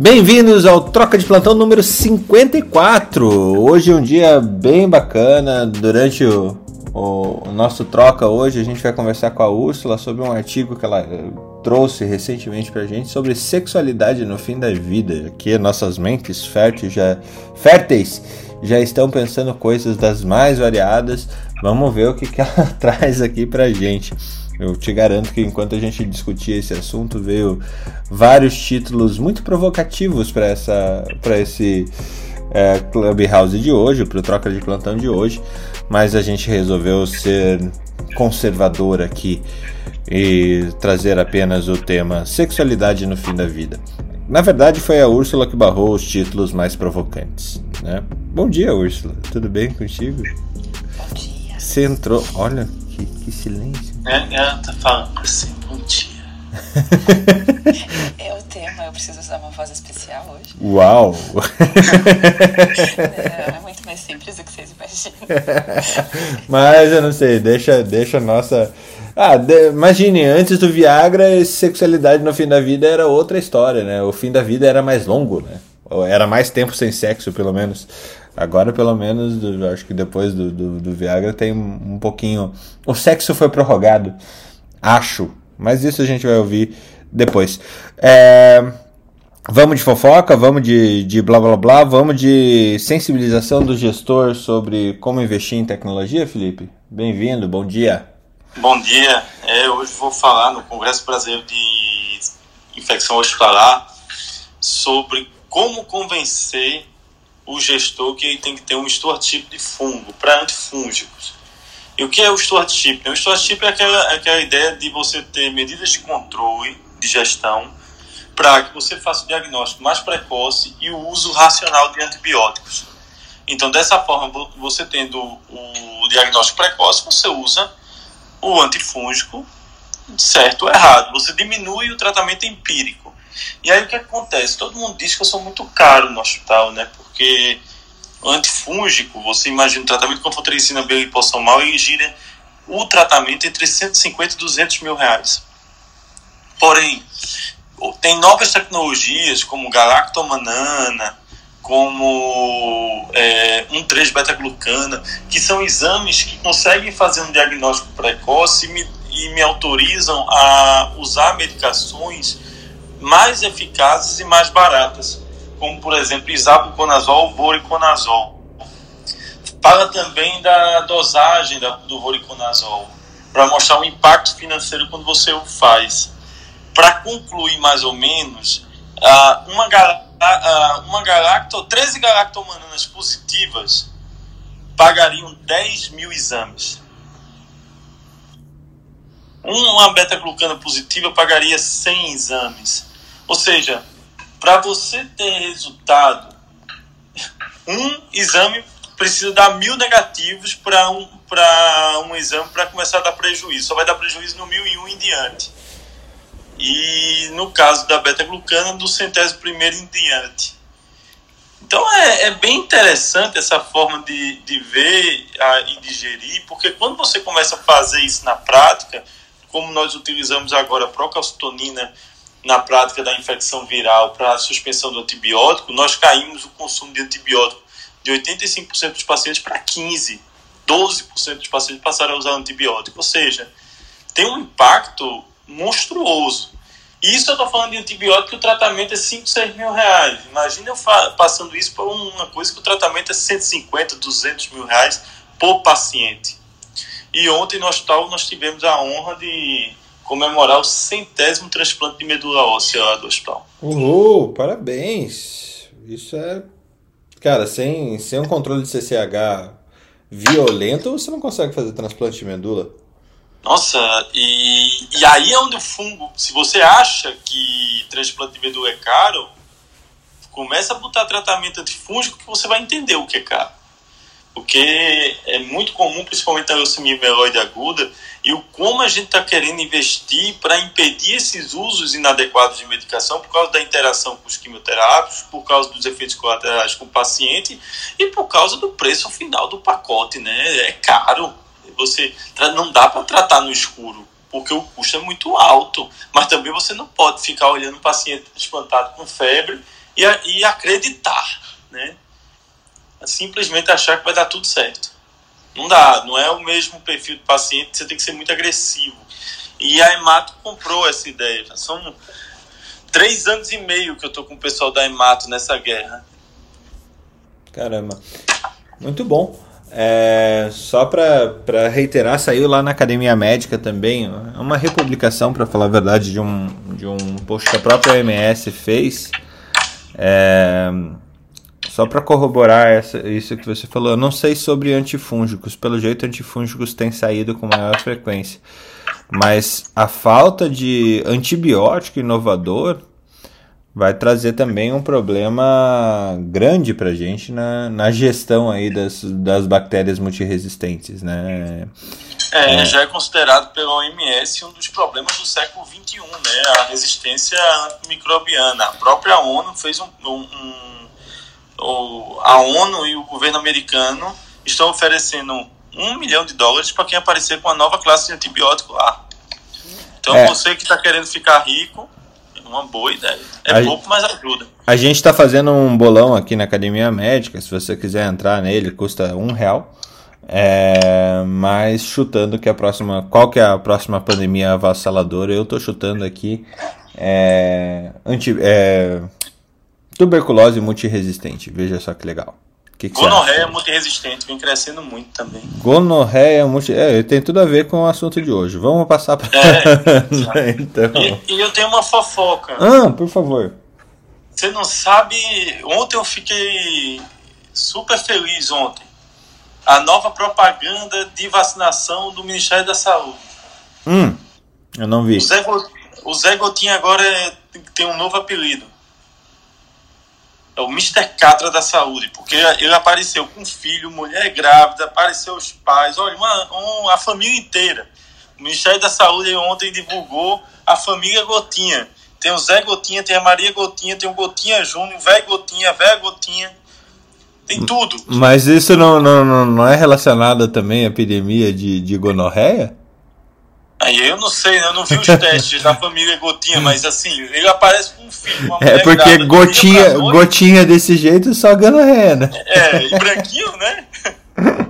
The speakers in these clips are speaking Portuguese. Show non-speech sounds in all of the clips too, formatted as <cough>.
Bem-vindos ao Troca de Plantão número 54. Hoje é um dia bem bacana. Durante o, o, o, nosso troca hoje, a gente vai conversar com a Úrsula sobre um artigo que ela eh, trouxe recentemente pra gente sobre sexualidade no fim da vida. Aqui nossas mentes férteis já, férteis já estão pensando coisas das mais variadas. Vamos ver o que, que ela <laughs> traz aqui pra gente. Eu te garanto que enquanto a gente discutia esse assunto, veio vários títulos muito provocativos para essa para esse é, Clubhouse de hoje, para o troca de plantão de hoje, mas a gente resolveu ser conservador aqui e trazer apenas o tema sexualidade no fim da vida. Na verdade, foi a Úrsula que barrou os títulos mais provocantes. Né? Bom dia, Úrsula. Tudo bem contigo? Bom dia. Você entrou. Olha, que, que silêncio. É, ela tá falando assim, bom dia. é o tema, eu preciso usar uma voz especial hoje. Uau! é, é muito mais simples do que vocês imaginam. Mas eu não sei, deixa, deixa a nossa. Ah, de, imagine, antes do Viagra, sexualidade no fim da vida era outra história, né? O fim da vida era mais longo, né? Era mais tempo sem sexo, pelo menos. Agora, pelo menos, do, acho que depois do, do, do, Viagra tem um pouquinho. O sexo foi prorrogado. Acho. Mas isso a gente vai ouvir depois. É... Vamos de fofoca, vamos de, de blá blá blá, vamos de sensibilização do gestor sobre como investir em tecnologia, Felipe? Bem-vindo, bom dia. Bom dia. É, hoje vou falar no Congresso Brasileiro de Infecção Hospitalar sobre como convencer o gestor que tem que ter um stewardship de fungo para antifúngicos. E o que é o stewardship? O stewardship é aquela, é aquela ideia de você ter medidas de controle de gestão para que você faça o diagnóstico mais precoce e o uso racional de antibióticos. Então, dessa forma, você tendo o diagnóstico precoce, você usa o antifúngico certo ou errado. Você diminui o tratamento empírico. E aí o que acontece? Todo mundo diz que eu sou muito caro no hospital, né? Porque o antifúngico, você imagina o tratamento com fotericina B e mal, ele gira o tratamento entre 150 e 200 mil reais. Porém, tem novas tecnologias como galactomanana, como é, 1,3-beta-glucana, que são exames que conseguem fazer um diagnóstico precoce e me, e me autorizam a usar medicações mais eficazes e mais baratas, como por exemplo isabuconazol, voriconazol. Fala também da dosagem do voriconazol, para mostrar o impacto financeiro quando você o faz. Para concluir mais ou menos, uma, uma galacto, 13 galactomananas positivas pagariam 10 mil exames. Uma beta-glucana positiva pagaria 100 exames. Ou seja, para você ter resultado, um exame precisa dar mil negativos para um, um exame para começar a dar prejuízo. Só vai dar prejuízo no mil e um em diante. E no caso da beta-glucana, do centésimo primeiro em diante. Então é, é, bem interessante essa forma de, de ver a, e digerir, porque quando você começa a fazer isso na prática, como nós utilizamos agora a procalcitonina na prática da infecção viral para a suspensão do antibiótico, nós caímos o consumo de antibiótico de 85% dos pacientes para 15%. 12% dos pacientes passaram a usar antibiótico. Ou seja, tem um impacto monstruoso. E isso eu estou falando de antibiótico que o tratamento é 5, 6 mil reais. Imagina eu passando isso para uma coisa que o tratamento é 150, 200 mil reais por paciente. E ontem no hospital nós tivemos a honra de comemorar o centésimo transplante de medula óssea lá do hospital. Uhul, parabéns! Isso é. Cara, sem, sem um controle de CCH violento, você não consegue fazer transplante de medula. Nossa, e, e aí é onde o fungo. Se você acha que transplante de medula é caro, começa a botar tratamento antifúngico que você vai entender o que é caro. Porque é muito comum, principalmente na leucemia mieloide aguda, e o como a gente está querendo investir para impedir esses usos inadequados de medicação por causa da interação com os quimioterápicos, por causa dos efeitos colaterais com o paciente e por causa do preço final do pacote, né? É caro. Você não dá para tratar no escuro porque o custo é muito alto, mas também você não pode ficar olhando o paciente transplantado com febre e, e acreditar, né? Simplesmente achar que vai dar tudo certo. Não dá, não é o mesmo perfil de paciente, você tem que ser muito agressivo. E a Emato comprou essa ideia. São três anos e meio que eu tô com o pessoal da Emato nessa guerra. Caramba. Muito bom. É, só para reiterar, saiu lá na Academia Médica também uma republicação, para falar a verdade, de um, de um post que a própria OMS fez. É, só para corroborar essa, isso que você falou, eu não sei sobre antifúngicos. Pelo jeito, antifúngicos têm saído com maior frequência. Mas a falta de antibiótico inovador vai trazer também um problema grande para a gente na, na gestão aí das, das bactérias multiresistentes, né? É, é, já é considerado pela OMS um dos problemas do século XXI, né? A resistência microbiana. A própria ONU fez um, um, um a ONU e o governo americano estão oferecendo um milhão de dólares para quem aparecer com a nova classe de antibiótico lá. Então é. você que está querendo ficar rico uma boa ideia. É a pouco, mas ajuda. A gente está fazendo um bolão aqui na Academia Médica. Se você quiser entrar nele, custa um real. É, mas chutando que a próxima. Qual que é a próxima pandemia avassaladora? Eu estou chutando aqui. É, anti, é, tuberculose multiresistente. Veja só que legal. Que que Gonorreia multiresistente, vem crescendo muito também. Gonorreia multi... É, tem tudo a ver com o assunto de hoje. Vamos passar para. É, <laughs> então. E, e, eu tenho uma fofoca. Ah, por favor. Você não sabe. Ontem eu fiquei super feliz ontem. A nova propaganda de vacinação do Ministério da Saúde. Hum, eu não vi. O Zé, o Zé Gotinha agora é, tem um novo apelido é o Mr. Catra da saúde, porque ele apareceu com filho, mulher grávida, apareceu os pais, olha, uma, uma, a família inteira. O Ministério da Saúde ontem divulgou a família Gotinha. Tem o Zé Gotinha, tem a Maria Gotinha, tem o Gotinha Júnior, o Gotinha, a Gotinha. Tem tudo. Mas isso não, não, não é relacionado também à epidemia de, de gonorreia? Aí eu não sei, né? eu não vi os <laughs> testes da família Gotinha, mas assim, ele aparece com um filho. é porque gotinha, gotinha desse jeito só ganha ré, né? É, e branquinho, né? <laughs>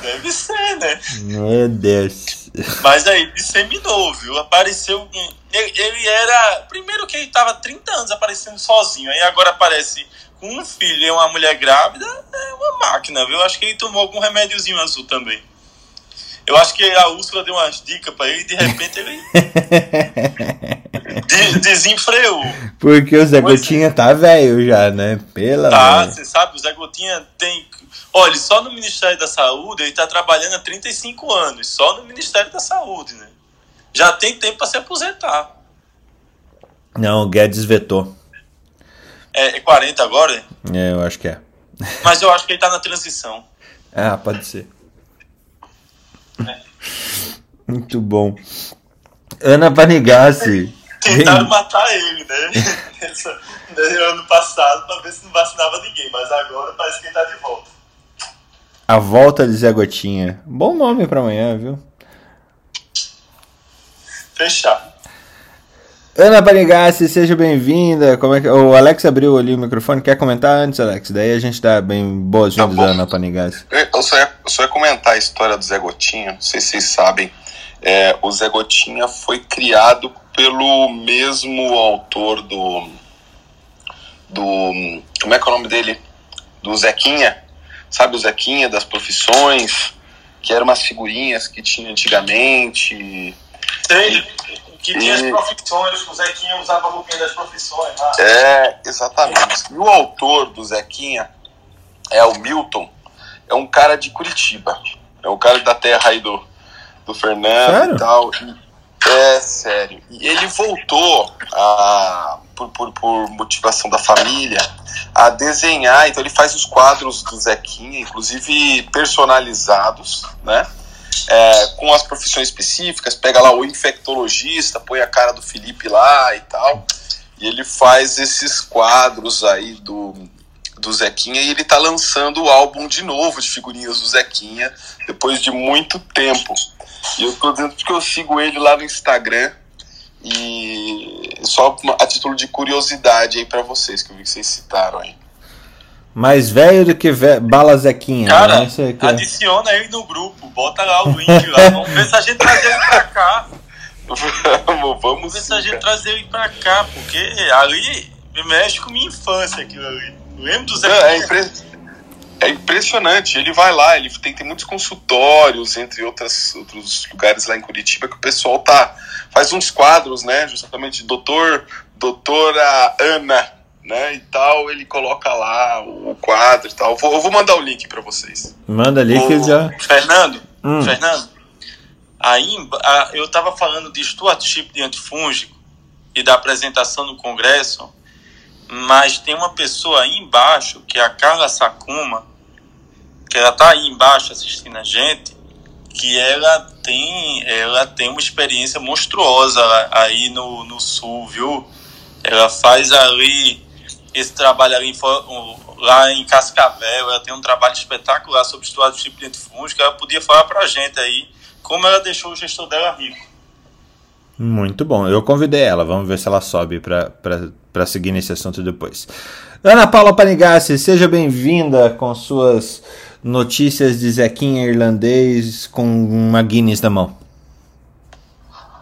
Deve ser, né? Meu Deus. Mas aí, disseminou, viu? Apareceu. Ele, ele era. Primeiro que ele tava 30 anos aparecendo sozinho, aí agora aparece com um filho e uma mulher grávida, é uma máquina, viu? Acho que ele tomou algum remédiozinho azul também. Eu acho que a Úrsula deu umas dicas pra ele e de repente ele <laughs> de, desenfreou. Porque o Zé pois Gotinha é. tá velho já, né? Pela Tá, você sabe, o Zé Gotinha tem. Olha, só no Ministério da Saúde ele tá trabalhando há 35 anos, só no Ministério da Saúde, né? Já tem tempo para se aposentar. Não, o Guedes vetou. É, é 40 agora? É, eu acho que é. Mas eu acho que ele tá na transição. Ah, pode ser. <laughs> Muito bom. Ana Panigassi. Tentaram matar ele, né? <laughs> Essa, ano passado, pra ver se não vacinava ninguém, mas agora parece que ele tá de volta. A volta de Zé Gotinha. Bom nome pra amanhã, viu? Fechado. Ana Panigassi, seja bem-vinda. Como é que... O Alex abriu ali o microfone. Quer comentar antes, Alex? Daí a gente dá bem boas-vindas, tá Ana Panigassi. Eu só, ia, eu só ia comentar a história do Zé Gotinha. Não sei se vocês sabem. É, o Zé Gotinha foi criado pelo mesmo autor do. do. Como é que é o nome dele? Do Zequinha. Sabe o Zequinha das profissões? Que eram umas figurinhas que tinha antigamente. Sei que tinha e... as profissões, o Zequinha usava a roupinha das profissões. Ah. É, exatamente. E o autor do Zequinha é o Milton, é um cara de Curitiba. É um cara da terra aí do, do Fernando sério? e tal. É sério. E ele voltou a, por, por, por, motivação da família a desenhar. Então ele faz os quadros do Zequinha, inclusive personalizados, né? É, com as profissões específicas, pega lá o infectologista, põe a cara do Felipe lá e tal, e ele faz esses quadros aí do, do Zequinha e ele tá lançando o álbum de novo de figurinhas do Zequinha depois de muito tempo. E eu tô dizendo que eu sigo ele lá no Instagram e só a título de curiosidade aí para vocês, que eu vi que vocês citaram aí. Mais velho do que ve... Bala Zequinha. Cara, né? é... adiciona ele no grupo, bota lá o link lá. Vamos ver se a gente traz ele pra cá. vamos, vamos ver se a gente traz ele pra cá, porque ali mexe com minha infância aquilo ali. Lembro do Zé é, impre... é, impressionante. Ele vai lá, ele tem, tem muitos consultórios, entre outras, outros lugares lá em Curitiba, que o pessoal tá. Faz uns quadros, né? Justamente doutor, doutora Ana, né? E tal, ele coloca lá o quadro e tal. Eu vou, eu vou mandar o link para vocês. Manda ali o, que já. Fernando, hum. Fernando, aí eu tava falando de stewardship de antifúngico e da apresentação no Congresso mas tem uma pessoa aí embaixo, que é a Carla Sakuma, que ela tá aí embaixo assistindo a gente, que ela tem, ela tem uma experiência monstruosa aí no, no sul, viu? Ela faz ali esse trabalho ali lá em Cascavel, ela tem um trabalho espetacular sobre estudo do tipo de antifúngico, ela podia falar pra gente aí como ela deixou o gestor dela rico. Muito bom. Eu convidei ela. Vamos ver se ela sobe para seguir nesse assunto depois. Ana Paula Panigassi, seja bem-vinda com suas notícias de Zequinha irlandês com uma Guinness na mão.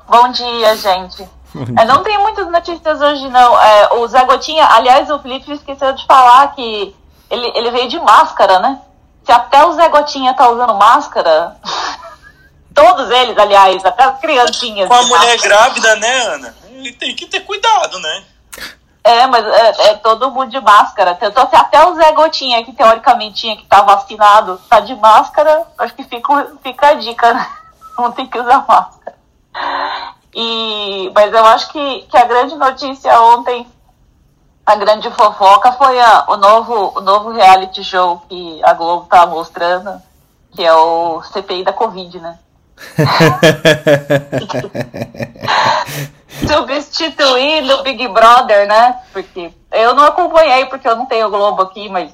Bom dia, gente. Eu não tenho muitas notícias hoje, não. É, o Zé Gotinha, aliás, o Felipe esqueceu de falar que ele, ele veio de máscara, né? Se até o Zé Gotinha tá usando máscara, <laughs> Todos eles, aliás, até as criancinhas. Com a mulher grávida, né, Ana? Ele tem que ter cuidado, né? É, mas é, é, todo mundo de máscara. Tentou até o Zé Gotinha, que teoricamente tinha que estar tá vacinado, tá de máscara. Acho que fica, fica a dica, né? <laughs> Não tem que usar máscara. E, mas eu acho que, que a grande notícia ontem, a grande fofoca, foi a, o, novo, o novo reality show que a Globo tá mostrando, que é o CPI da Covid, né? <laughs> Substituir no Big Brother, né? Porque eu não acompanhei porque eu não tenho Globo aqui, mas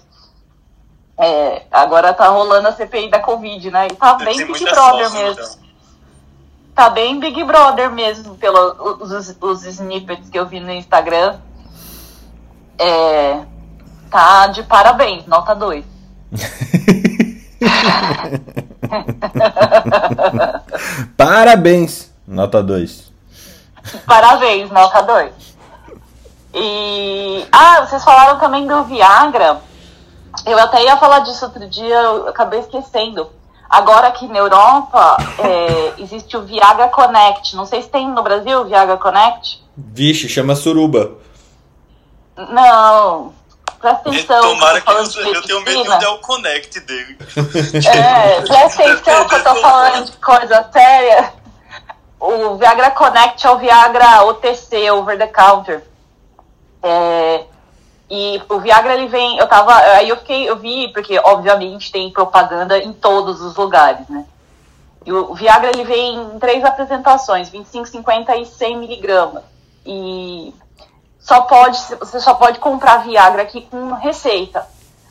é, agora tá rolando a CPI da Covid, né? E tá bem Big Brother mesmo. Então. Tá bem Big Brother mesmo, pelos os, os snippets que eu vi no Instagram. É, tá de parabéns, nota 2. <laughs> Parabéns, nota 2. Parabéns, nota 2. E. Ah, vocês falaram também do Viagra. Eu até ia falar disso outro dia, eu acabei esquecendo. Agora aqui na Europa é, existe o Viagra Connect. Não sei se tem no Brasil o Viagra Connect. Vixe, chama suruba. Não, Presta atenção. Tomara que eu, eu tenho medo de o connect dele. <laughs> É, presta atenção que eu tô falando de coisa séria. O Viagra Connect é o Viagra OTC, over the counter. É, e o Viagra ele vem, eu tava, aí eu fiquei, eu vi, porque obviamente tem propaganda em todos os lugares, né? E o Viagra ele vem em três apresentações, 25, 50 e 100 miligramas. E só pode, você só pode comprar Viagra aqui com receita.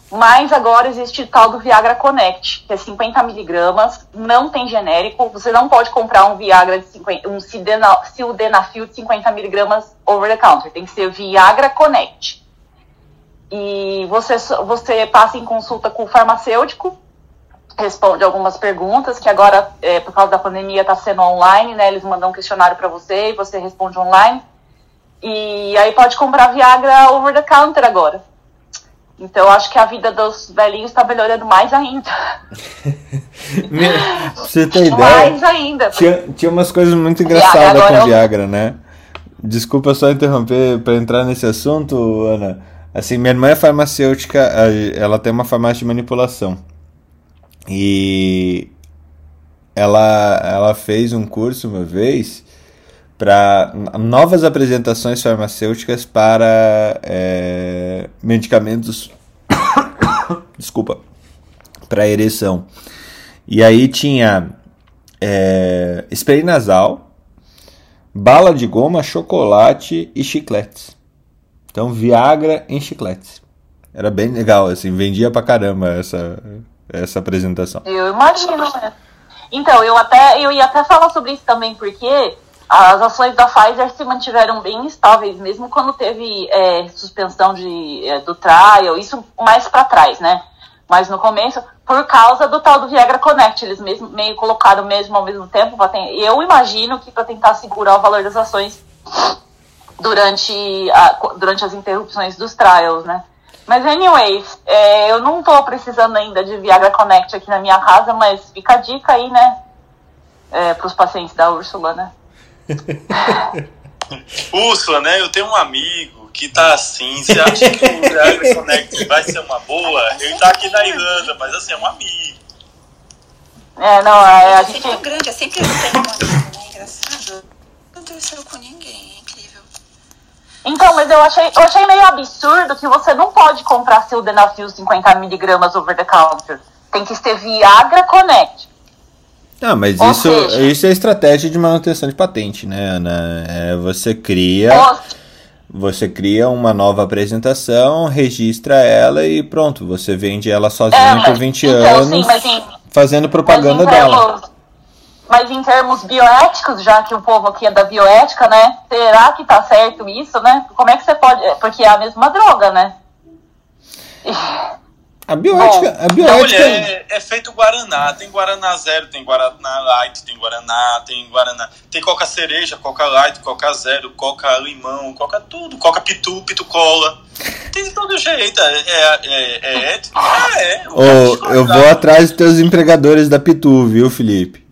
Mas agora existe o tal do Viagra Connect, que é 50 miligramas, não tem genérico, você não pode comprar um Viagra de 50, um sildenafil de 50 miligramas over the counter, tem que ser Viagra Connect. E você, você passa em consulta com o farmacêutico, responde algumas perguntas, que agora, é, por causa da pandemia, está sendo online, né? Eles mandam um questionário para você e você responde online. E aí pode comprar Viagra over the counter agora. Então acho que a vida dos velhinhos está melhorando mais ainda. <laughs> você tem <laughs> ideia? Mais ainda. Tinha, tinha umas coisas muito engraçadas com Viagra, né? Desculpa só interromper para entrar nesse assunto, Ana. Assim, minha irmã é farmacêutica, ela tem uma farmácia de manipulação. E ela, ela fez um curso uma vez para novas apresentações farmacêuticas para é, medicamentos <coughs> desculpa para ereção e aí tinha é, spray nasal bala de goma chocolate e chicletes então Viagra em chicletes era bem legal assim vendia pra caramba essa essa apresentação eu imagino né? então eu até eu ia até falar sobre isso também porque as ações da Pfizer se mantiveram bem estáveis, mesmo quando teve é, suspensão de, é, do trial, isso mais para trás, né? Mas no começo, por causa do tal do Viagra Connect, eles mesmo, meio colocaram mesmo ao mesmo tempo. Eu imagino que para tentar segurar o valor das ações durante, a, durante as interrupções dos trials, né? Mas, anyways, é, eu não tô precisando ainda de Viagra Connect aqui na minha casa, mas fica a dica aí, né? É, para os pacientes da Úrsula, né? <laughs> Úrsula, né? Eu tenho um amigo que tá assim. Você acha que o Viagra Connect vai ser uma boa? Ele tá aqui na Irlanda, mas assim, é um amigo. É, não, é, a gente. É sempre grande, é sempre eu tenho uma né? Engraçado. Não aconteceu com ninguém, é incrível. Então, mas eu achei, eu achei meio absurdo que você não pode comprar seu Denafil 50mg over the counter. Tem que ser Viagra Connect. Ah, mas isso, seja, isso é estratégia de manutenção de patente, né, Ana? É, você cria. Você cria uma nova apresentação, registra ela e pronto, você vende ela sozinha é, por 20 então, anos, sim, em, fazendo propaganda dela. Mas em termos bioéticos, já que o povo aqui é da bioética, né? Será que tá certo isso, né? Como é que você pode. Porque é a mesma droga, né? A bioética. Bom, a bioética... é, é feito Guaraná. Tem Guaraná Zero, tem Guaraná Light, tem Guaraná, tem Guaraná. Tem Coca Cereja, Coca Light, Coca Zero, Coca Limão, Coca tudo. Coca Pitu, Pitu Cola. Tem de todo jeito. É, é, é, é ético? Ah, é. Oh, eu vou atrás dos teus empregadores da Pitu, viu, Felipe?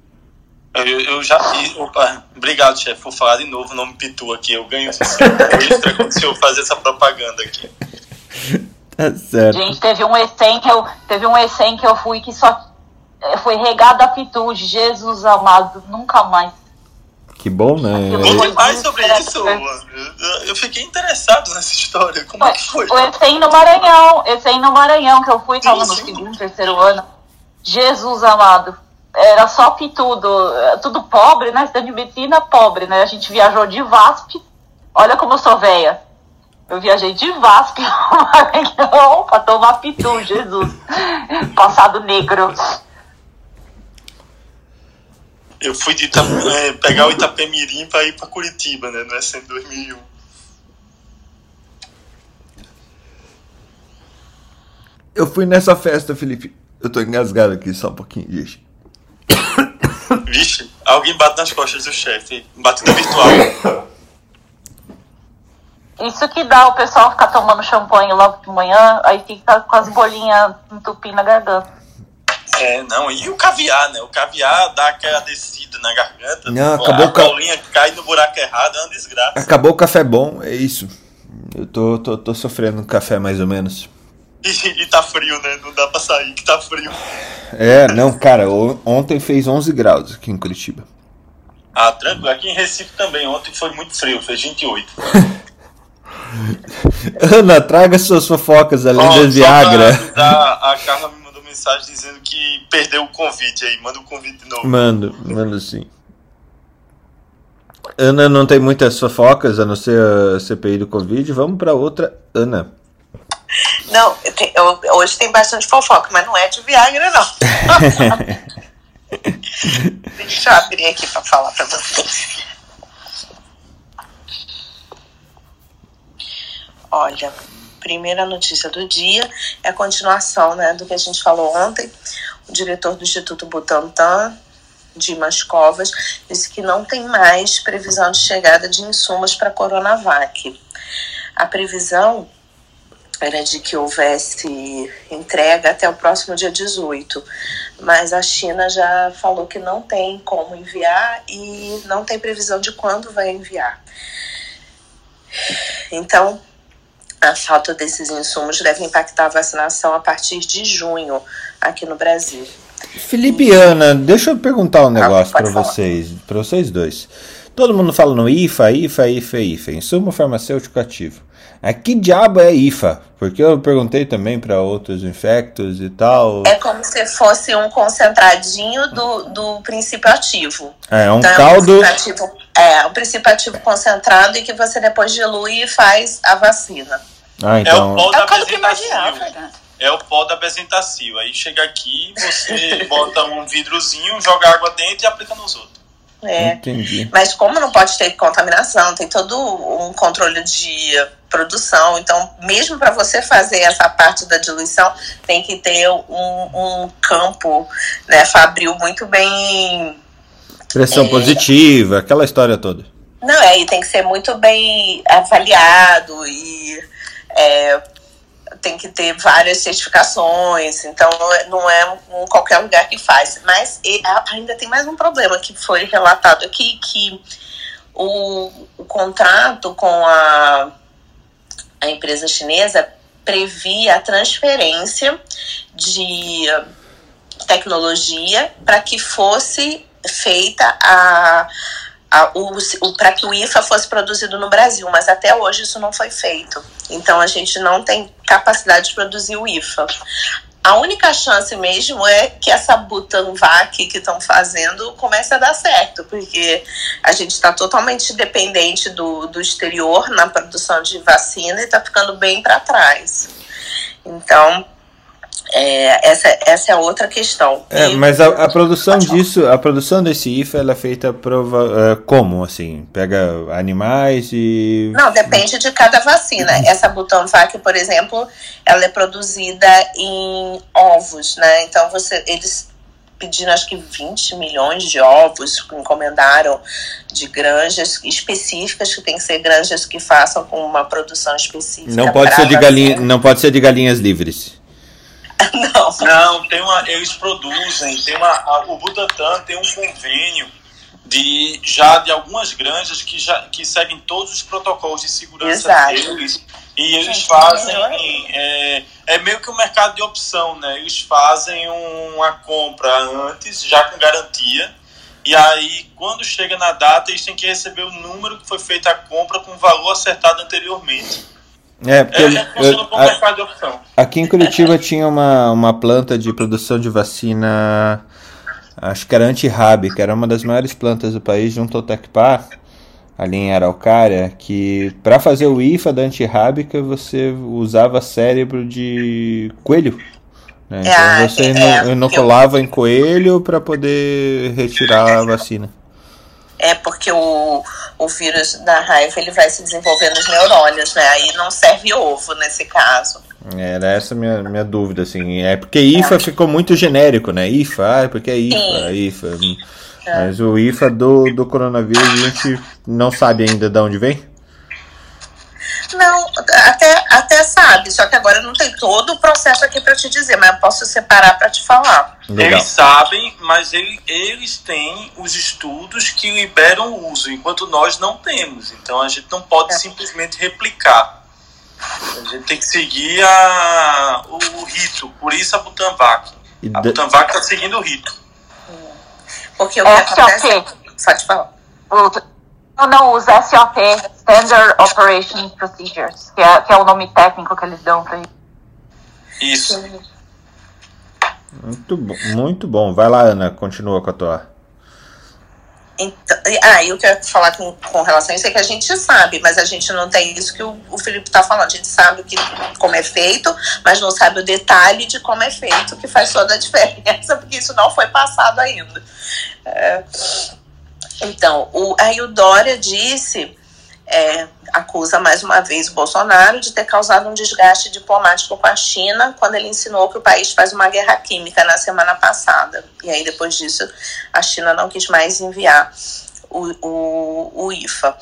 Eu, eu já fiz. Opa, obrigado, chefe, por falar de novo o nome Pitu aqui. Eu ganho extra quando eu fazer essa propaganda aqui. Tá certo. Gente, teve um ECEM que eu, teve um ECEM que eu fui que só eh, foi regado a pitu. Jesus amado, nunca mais. Que bom, né? Conte mais sobre isso. Eu, eu fiquei interessado nessa história. Como é que foi? O ECEM no Maranhão. ECEM no Maranhão, que eu fui, tava no segundo, terceiro ano. Jesus amado. Era só pitudo, tudo pobre, né? Cidade de medicina pobre, né? A gente viajou de VASP. Olha como eu sou velha. Eu viajei de Vasco <laughs> pra tomar pitu, Jesus. Passado negro. Eu fui de Itap é, pegar o Itapemirim pra ir pra Curitiba, né? No SN 2001. Eu fui nessa festa, Felipe. Eu tô engasgado aqui, só um pouquinho, gente. Vixe, alguém bate nas costas do chefe. Batida virtual. Isso que dá o pessoal ficar tomando champanhe logo de manhã, aí fica com as bolinhas entupindo na garganta. É, não, e o caviar, né? O caviar dá aquela descida na garganta. Não, acabou a ca... bolinha cai no buraco errado, é uma desgraça. Acabou o café bom, é isso. Eu tô, tô, tô sofrendo café mais ou menos. E, e tá frio, né? Não dá pra sair, que tá frio. É, não, cara, ontem fez 11 graus aqui em Curitiba. Ah, tranquilo. Aqui em Recife também, ontem foi muito frio, fez 28. <laughs> Ana, traga suas fofocas além oh, da Viagra. a Carla me mandou mensagem dizendo que perdeu o convite aí. Manda o convite de novo. Mando, mando sim. Ana não tem muitas fofocas a não ser a CPI do Covid. Vamos para outra. Ana. Não, tem, hoje tem bastante fofoca, mas não é de Viagra, não. <laughs> Deixa eu abrir aqui para falar para vocês. Olha, primeira notícia do dia é a continuação né, do que a gente falou ontem. O diretor do Instituto Butantan, Dimas Covas, disse que não tem mais previsão de chegada de insumos para a Coronavac. A previsão era de que houvesse entrega até o próximo dia 18, mas a China já falou que não tem como enviar e não tem previsão de quando vai enviar. Então, a falta desses insumos deve impactar a vacinação a partir de junho aqui no Brasil. Felipe e Ana, deixa eu perguntar um negócio para vocês, para vocês dois. Todo mundo fala no IFA, IFA, IFA, IFA, insumo farmacêutico ativo. A que diabo é IFA? Porque eu perguntei também para outros infectos e tal. É como se fosse um concentradinho do, do princípio ativo. É, um então, caldo. É um, é um princípio ativo concentrado e que você depois dilui e faz a vacina. Ah, então. É o pó da Bezetacil. É o pó da Bezetacil. Aí chega aqui, você <laughs> bota um vidrozinho, joga água dentro e aplica nos outros. É. Entendi. Mas como não pode ter contaminação, tem todo um controle de produção. Então, mesmo para você fazer essa parte da diluição, tem que ter um, um campo né, fabril muito bem. Pressão é, positiva, aquela história toda. Não, é, e tem que ser muito bem avaliado e é, tem que ter várias certificações, então não é um, qualquer lugar que faz. Mas ainda tem mais um problema que foi relatado aqui, que o, o contrato com a, a empresa chinesa previa a transferência de tecnologia para que fosse feita a para que o IFA fosse produzido no Brasil, mas até hoje isso não foi feito. Então a gente não tem capacidade de produzir o IFA. A única chance mesmo é que essa Butanvac que estão fazendo comece a dar certo, porque a gente está totalmente dependente do, do exterior na produção de vacina e está ficando bem para trás. Então, é, essa, essa é outra questão. É, mas a, a produção disso, a produção desse IFA, ela é feita prova, uh, como, assim? Pega animais e... Não, depende de cada vacina. Essa Butanvac, por exemplo, ela é produzida em ovos, né? Então, você, eles pediram acho que 20 milhões de ovos que encomendaram de granjas específicas que tem que ser granjas que façam com uma produção específica. Não pode ser de galinha, não pode ser de galinhas livres. Não. Não, tem uma, eles produzem, tem uma, a, o Butantan tem um convênio de já de algumas granjas que já que seguem todos os protocolos de segurança Exato. deles e eles fazem é, é meio que um mercado de opção, né? Eles fazem uma compra antes, já com garantia. E aí, quando chega na data, eles têm que receber o número que foi feita a compra com o valor acertado anteriormente. É, porque é, eu, eu, a, aqui em Curitiba tinha uma, uma planta de produção de vacina, acho que era anti-RAB, que era uma das maiores plantas do país, junto ao Tecpar, ali em Araucária, que para fazer o IFA da antirrábica você usava cérebro de coelho. Né? Então ah, você é, inoculava eu... em coelho para poder retirar a vacina. É porque o, o vírus da raiva ele vai se desenvolver nos neurônios, né? Aí não serve ovo nesse caso. Era essa minha, minha dúvida, assim. É porque IFA é. ficou muito genérico, né? IFA, ah, porque é IFA, Sim. IFA. É. Mas o IFA do, do coronavírus a gente não sabe ainda de onde vem? Não, até, até sabe, só que agora não tem todo o processo aqui para te dizer, mas eu posso separar para te falar. Legal. Eles sabem, mas ele, eles têm os estudos que liberam o uso, enquanto nós não temos. Então a gente não pode é. simplesmente replicar. A gente tem que seguir a, o, o rito. Por isso a Butanvac. A Butanvac está seguindo o rito. Porque o que é, acontece. É pode falar. Eu não uso SOP, Standard Operation Procedures, que é, que é o nome técnico que eles dão para isso. Muito bom, muito bom. Vai lá, Ana, continua com a tua. Então, ah, eu ia falar com, com relação a isso é que a gente sabe, mas a gente não tem isso que o, o Felipe está falando. A gente sabe que, como é feito, mas não sabe o detalhe de como é feito, que faz toda a <laughs> diferença, porque isso não foi passado ainda. É, então, o, aí o Dória disse, é, acusa mais uma vez o Bolsonaro de ter causado um desgaste diplomático com a China quando ele ensinou que o país faz uma guerra química na semana passada. E aí, depois disso, a China não quis mais enviar o, o, o IFA.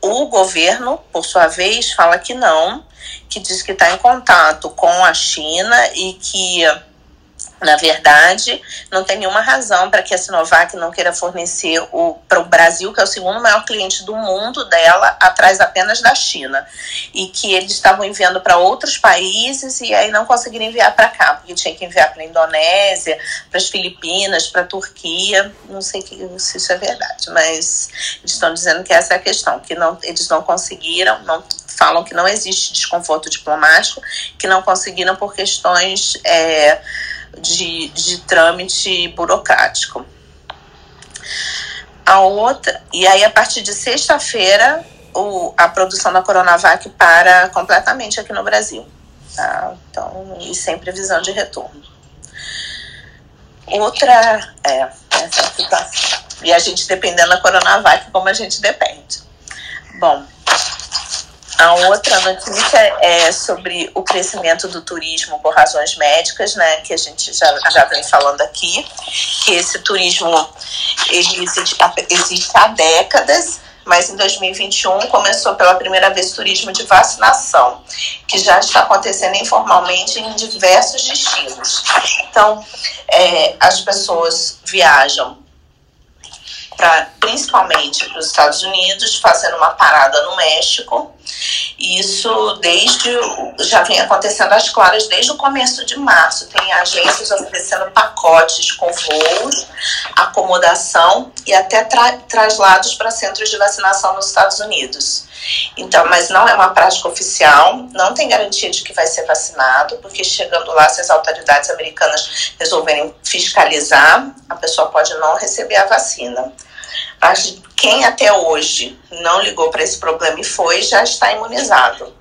O governo, por sua vez, fala que não, que diz que está em contato com a China e que na verdade, não tem nenhuma razão para que a Sinovac não queira fornecer para o Brasil, que é o segundo maior cliente do mundo dela, atrás apenas da China. E que eles estavam enviando para outros países e aí não conseguiram enviar para cá, porque tinha que enviar para a Indonésia, para as Filipinas, para a Turquia. Não sei se isso é verdade, mas eles estão dizendo que essa é a questão, que não, eles não conseguiram, não falam que não existe desconforto diplomático, que não conseguiram por questões. É, de, de trâmite burocrático. A outra, e aí a partir de sexta-feira, a produção da Coronavac para completamente aqui no Brasil. Tá? Então, e sem previsão de retorno. Outra, é, essa situação. E a gente dependendo da Coronavac, como a gente depende. Bom, a outra notícia é sobre o crescimento do turismo por razões médicas, né, que a gente já, já vem falando aqui, que esse turismo ele existe, existe há décadas, mas em 2021 começou pela primeira vez turismo de vacinação, que já está acontecendo informalmente em diversos destinos. Então, é, as pessoas viajam pra, principalmente para os Estados Unidos, fazendo uma parada no México. Isso desde já vem acontecendo às claras desde o começo de março. Tem agências oferecendo pacotes com voos, acomodação e até tra traslados para centros de vacinação nos Estados Unidos. Então, mas não é uma prática oficial, não tem garantia de que vai ser vacinado, porque chegando lá, se as autoridades americanas resolverem fiscalizar, a pessoa pode não receber a vacina. Mas quem até hoje não ligou para esse problema e foi, já está imunizado.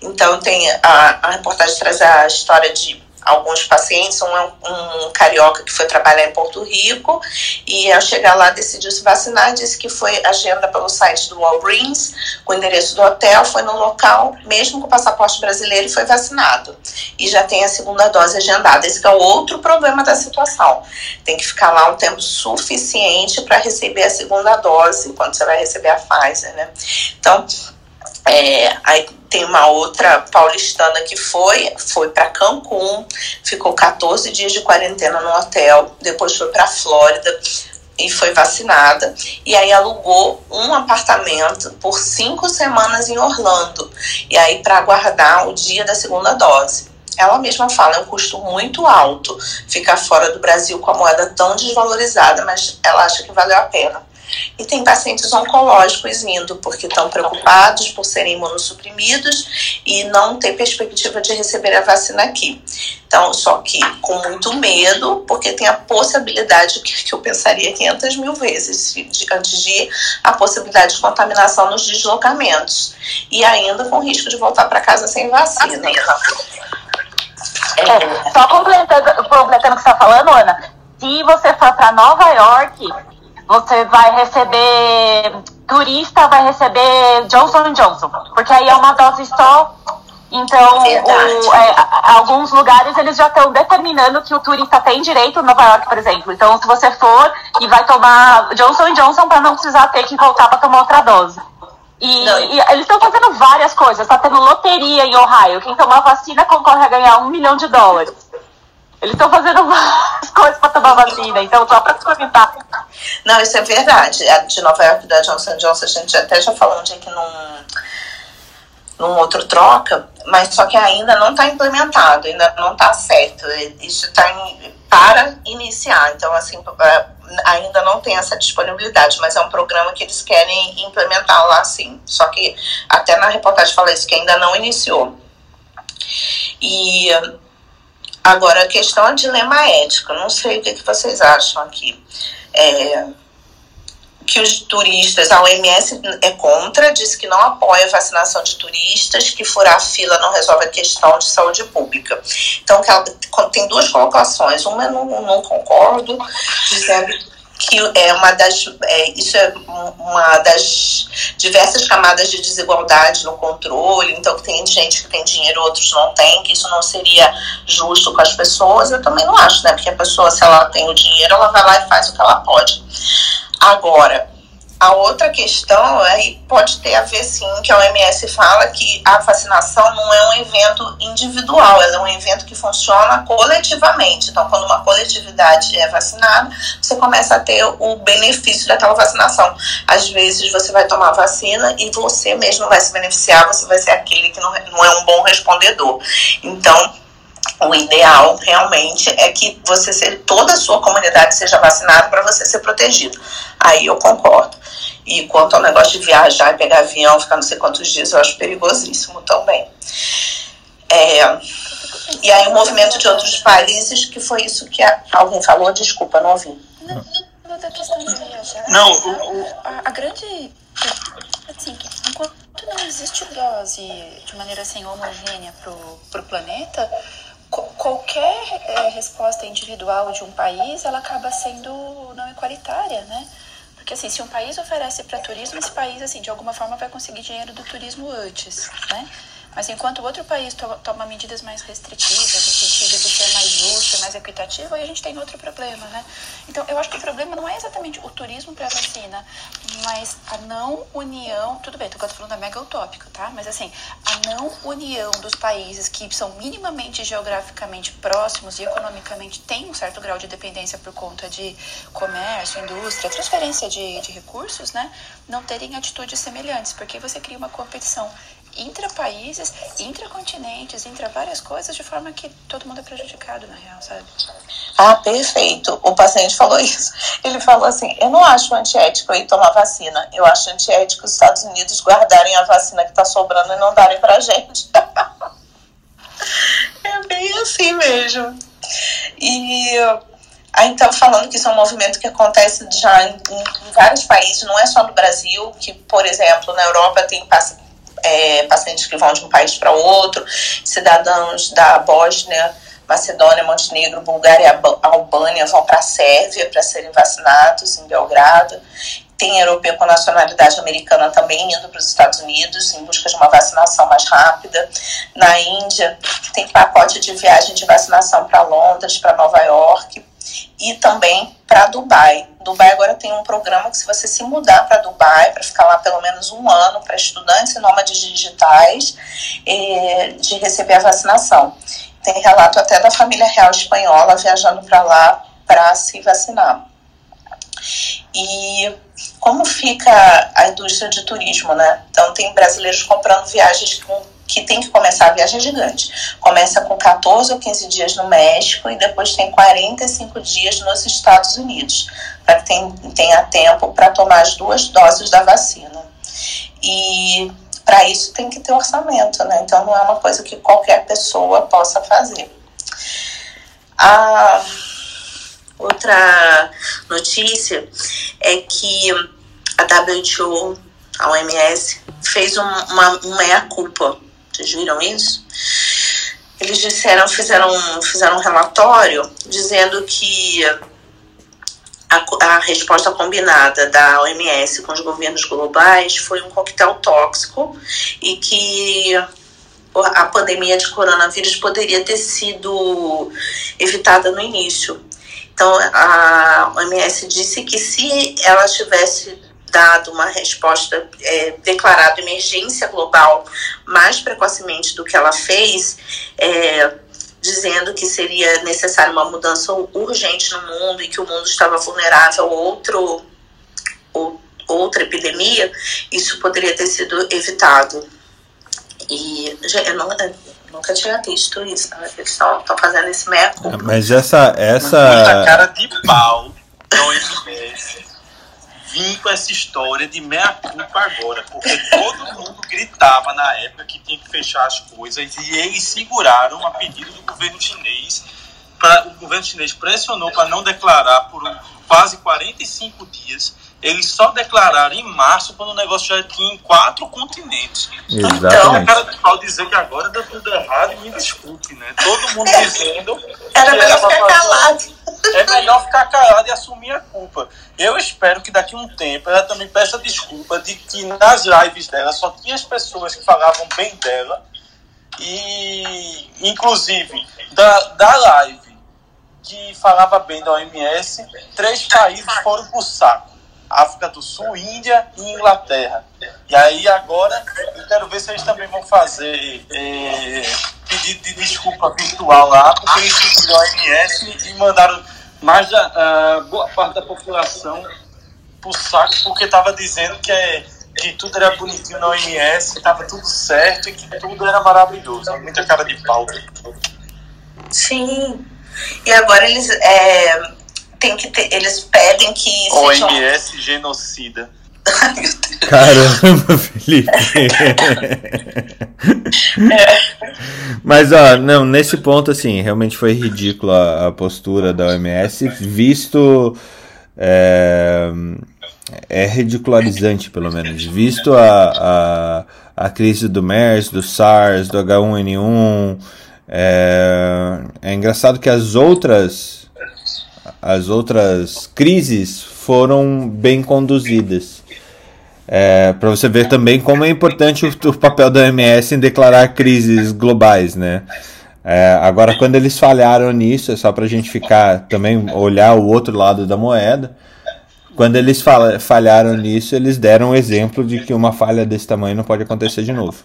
Então, tem a, a reportagem traz a história de alguns pacientes, um, um carioca que foi trabalhar em Porto Rico e ao chegar lá decidiu se vacinar, disse que foi agenda pelo site do Walgreens, com o endereço do hotel, foi no local, mesmo com o passaporte brasileiro, foi vacinado. E já tem a segunda dose agendada. Esse é outro problema da situação. Tem que ficar lá um tempo suficiente para receber a segunda dose, quando você vai receber a Pfizer, né? Então, é, aí tem uma outra paulistana que foi, foi para Cancún, ficou 14 dias de quarentena no hotel, depois foi para Flórida e foi vacinada. E aí alugou um apartamento por cinco semanas em Orlando. E aí para aguardar o dia da segunda dose. Ela mesma fala, é um custo muito alto ficar fora do Brasil com a moeda tão desvalorizada, mas ela acha que valeu a pena. E tem pacientes oncológicos indo porque estão preocupados por serem imunossuprimidos e não ter perspectiva de receber a vacina aqui. Então, só que com muito medo, porque tem a possibilidade, que eu pensaria 500 mil vezes antes de ir, a possibilidade de contaminação nos deslocamentos. E ainda com risco de voltar para casa sem vacina. É, só completando, completando o que você está falando, Ana, se você for para Nova York, você vai receber turista, vai receber Johnson Johnson, porque aí é uma dose só. Então, o, é, alguns lugares eles já estão determinando que o turista tem direito, Nova York, por exemplo. Então, se você for e vai tomar Johnson Johnson para não precisar ter que voltar para tomar outra dose. E, e eles estão fazendo várias coisas. Está tendo loteria em Ohio. Quem tomar vacina concorre a ganhar um milhão de dólares. Eles estão fazendo várias coisas para tomar vacina, então só para comentar. Não, isso é verdade. A de Nova York da Johnson Johnson, a gente até já falou um dia aqui num, num outro troca, mas só que ainda não está implementado, ainda não está certo. Isso está para iniciar, então assim é, ainda não tem essa disponibilidade, mas é um programa que eles querem implementar lá sim. Só que até na reportagem fala isso, que ainda não iniciou. E Agora, a questão é dilema ético. Não sei o que, que vocês acham aqui. É, que os turistas, a OMS é contra, diz que não apoia a vacinação de turistas, que furar fila não resolve a questão de saúde pública. Então, tem duas colocações. Uma eu não, não concordo, dizendo que é uma das é, isso é uma das diversas camadas de desigualdade no controle então que tem gente que tem dinheiro outros não tem que isso não seria justo com as pessoas eu também não acho né? Porque a pessoa se ela tem o dinheiro ela vai lá e faz o que ela pode. Agora a outra questão aí pode ter a ver sim que a OMS fala que a vacinação não é um evento individual, ela é um evento que funciona coletivamente. Então, quando uma coletividade é vacinada, você começa a ter o benefício daquela vacinação. Às vezes você vai tomar vacina e você mesmo vai se beneficiar, você vai ser aquele que não, não é um bom respondedor. Então, o ideal realmente é que você toda a sua comunidade seja vacinada para você ser protegido. Aí eu concordo. E quanto ao negócio de viajar e pegar avião, ficar não sei quantos dias, eu acho perigosíssimo também. É, e aí o movimento de outros países, que foi isso que a, alguém falou, desculpa, não ouvi. Não, não da questão de viajar. Não, o... A, a, grande. Assim, enquanto não existe dose de maneira assim homogênea para o planeta, qualquer é, resposta individual de um país ela acaba sendo não igualitária, né? Porque assim, se um país oferece para turismo, esse país assim, de alguma forma vai conseguir dinheiro do turismo antes, né? Mas enquanto o outro país to toma medidas mais restritivas, no sentido de ser mais justo, mais equitativo, aí a gente tem outro problema, né? Então, eu acho que o problema não é exatamente o turismo para vacina, mas a não união. Tudo bem, tô falando da mega utópica, tá? Mas assim, a não união dos países que são minimamente geograficamente próximos e economicamente têm um certo grau de dependência por conta de comércio, indústria, transferência de, de recursos, né? Não terem atitudes semelhantes, porque você cria uma competição intra-países, intracontinentes, intra várias coisas, de forma que todo mundo é prejudicado, na real, sabe? Ah, perfeito. O paciente falou isso. Ele falou assim: eu não acho antiético ir tomar vacina. Eu acho antiético os Estados Unidos guardarem a vacina que está sobrando e não darem pra gente. <laughs> é bem assim mesmo. E Aí, então, falando que isso é um movimento que acontece já em, em, vários países, não é só no Brasil, que, por exemplo, na Europa tem é, pacientes que vão de um país para outro, cidadãos da Bósnia, Macedônia, Montenegro, Bulgária e Albânia vão para a Sérvia para serem vacinados em Belgrado. Tem europeu com nacionalidade americana também indo para os Estados Unidos em busca de uma vacinação mais rápida. Na Índia, tem pacote de viagem de vacinação para Londres, para Nova York e também para Dubai. Dubai agora tem um programa que se você se mudar para Dubai, para ficar lá pelo menos um ano, para estudantes e nômades digitais, de receber a vacinação. Tem relato até da família real espanhola viajando para lá para se vacinar. E como fica a indústria de turismo, né? Então tem brasileiros comprando viagens com que tem que começar a viagem gigante. Começa com 14 ou 15 dias no México e depois tem 45 dias nos Estados Unidos, para que tenha tempo para tomar as duas doses da vacina. E para isso tem que ter orçamento, né? Então não é uma coisa que qualquer pessoa possa fazer. A outra notícia é que a WHO, a OMS, fez um, uma, uma meia-culpa vocês viram isso? Eles disseram, fizeram, fizeram um relatório dizendo que a, a, resposta combinada da OMS com os governos globais foi um coquetel tóxico e que a pandemia de coronavírus poderia ter sido evitada no início. Então, a OMS disse que se ela tivesse dado uma resposta, é, declarado emergência global mais precocemente do que ela fez, é, dizendo que seria necessária uma mudança urgente no mundo e que o mundo estava vulnerável a outro, ou, outra epidemia, isso poderia ter sido evitado. E eu, não, eu nunca tinha visto isso, né? eles estão fazendo esse meia Mas essa. essa... cara de pau não existe vir com essa história de meia-culpa agora, porque todo mundo gritava na época que tinha que fechar as coisas e eles seguraram a pedido do governo chinês. Pra, o governo chinês pressionou para não declarar por quase 45 dias eles só declararam em março quando o negócio já tinha em quatro continentes. Exatamente. Então, a cara de pau dizer que agora deu tudo errado e me desculpe, né? Todo mundo dizendo. Era melhor ficar calado. É melhor ficar calado e assumir a culpa. Eu espero que daqui a um tempo ela também peça desculpa de que nas lives dela só tinha as pessoas que falavam bem dela. E, inclusive, da, da live que falava bem da OMS, três países foram pro saco África do Sul, Índia e Inglaterra. E aí agora eu quero ver se eles também vão fazer é, pedido de desculpa virtual lá, porque eles seguiram a OMS e mandaram mais uh, boa parte da população pro saco, porque estava dizendo que, é, que tudo era bonitinho na OMS, que estava tudo certo e que tudo era maravilhoso. Muita cara de pau. Sim. E agora eles é, tem que ter, eles pedem que OMS sejam... genocida. Caramba, Felipe. é. Mas ó, não, nesse ponto assim, realmente foi ridícula a, a postura da OMS, visto é, é ridicularizante pelo menos, visto a, a, a crise do MERS, do SARS, do H1N1, é, é engraçado que as outras as outras crises foram bem conduzidas. É, para você ver também como é importante o, o, papel da OMS em declarar crises globais, né? É, agora, quando eles falharam nisso, é só para a gente ficar também olhar o outro lado da moeda. Quando eles falharam nisso, eles deram um exemplo de que uma falha desse tamanho não pode acontecer de novo.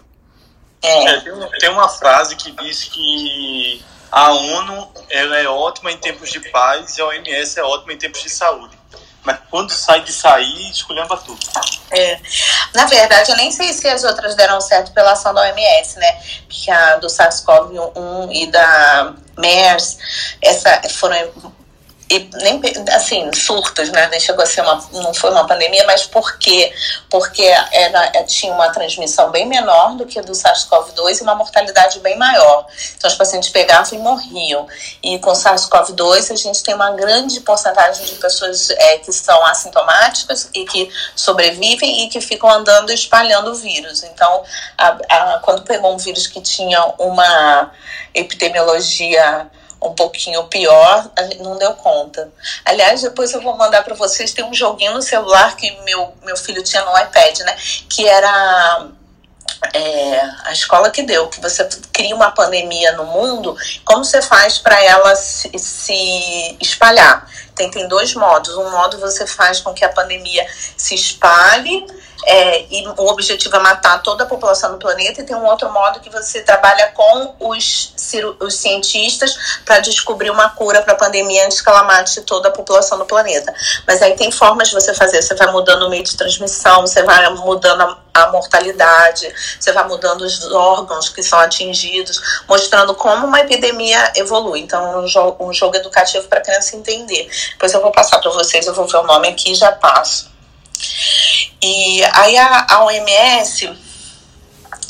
É, tem uma frase que diz que a ONU ela é ótima em tempos de paz e a OMS é ótima em tempos de saúde. Mas quando sai de sair, esculhamba tudo. É. Na verdade, eu nem sei se as outras deram certo pela ação da OMS, né? Porque a do SARS-CoV-1 e da MERS, essa foram e nem assim surtos, né? Nem chegou a ser uma, não foi uma pandemia, mas por quê? Porque era, é, tinha uma transmissão bem menor do que a do SARS-CoV-2 e uma mortalidade bem maior. Então os pacientes pegavam e morriam. E com SARS-CoV-2 a gente tem uma grande porcentagem de pessoas é, que são assintomáticas e que sobrevivem e que ficam andando espalhando o vírus. Então, a, a, quando pegou um vírus que tinha uma epidemiologia um pouquinho pior, não deu conta. Aliás, depois eu vou mandar para vocês, tem um joguinho no celular que meu, meu filho tinha no iPad, né? Que era é, a escola que deu, que você cria uma pandemia no mundo, como você faz para ela se, se espalhar? Tem, tem dois modos. Um modo você faz com que a pandemia se espalhe é, e o objetivo é matar toda a população do planeta, e tem um outro modo que você trabalha com os, os cientistas para descobrir uma cura para a pandemia antes que ela mate toda a população do planeta. Mas aí tem formas de você fazer, você vai mudando o meio de transmissão, você vai mudando a, a mortalidade, você vai mudando os órgãos que são atingidos, mostrando como uma epidemia evolui. Então, um jogo, um jogo educativo para a criança entender. Depois eu vou passar para vocês, eu vou ver o nome aqui e já passo. E aí a, a OMS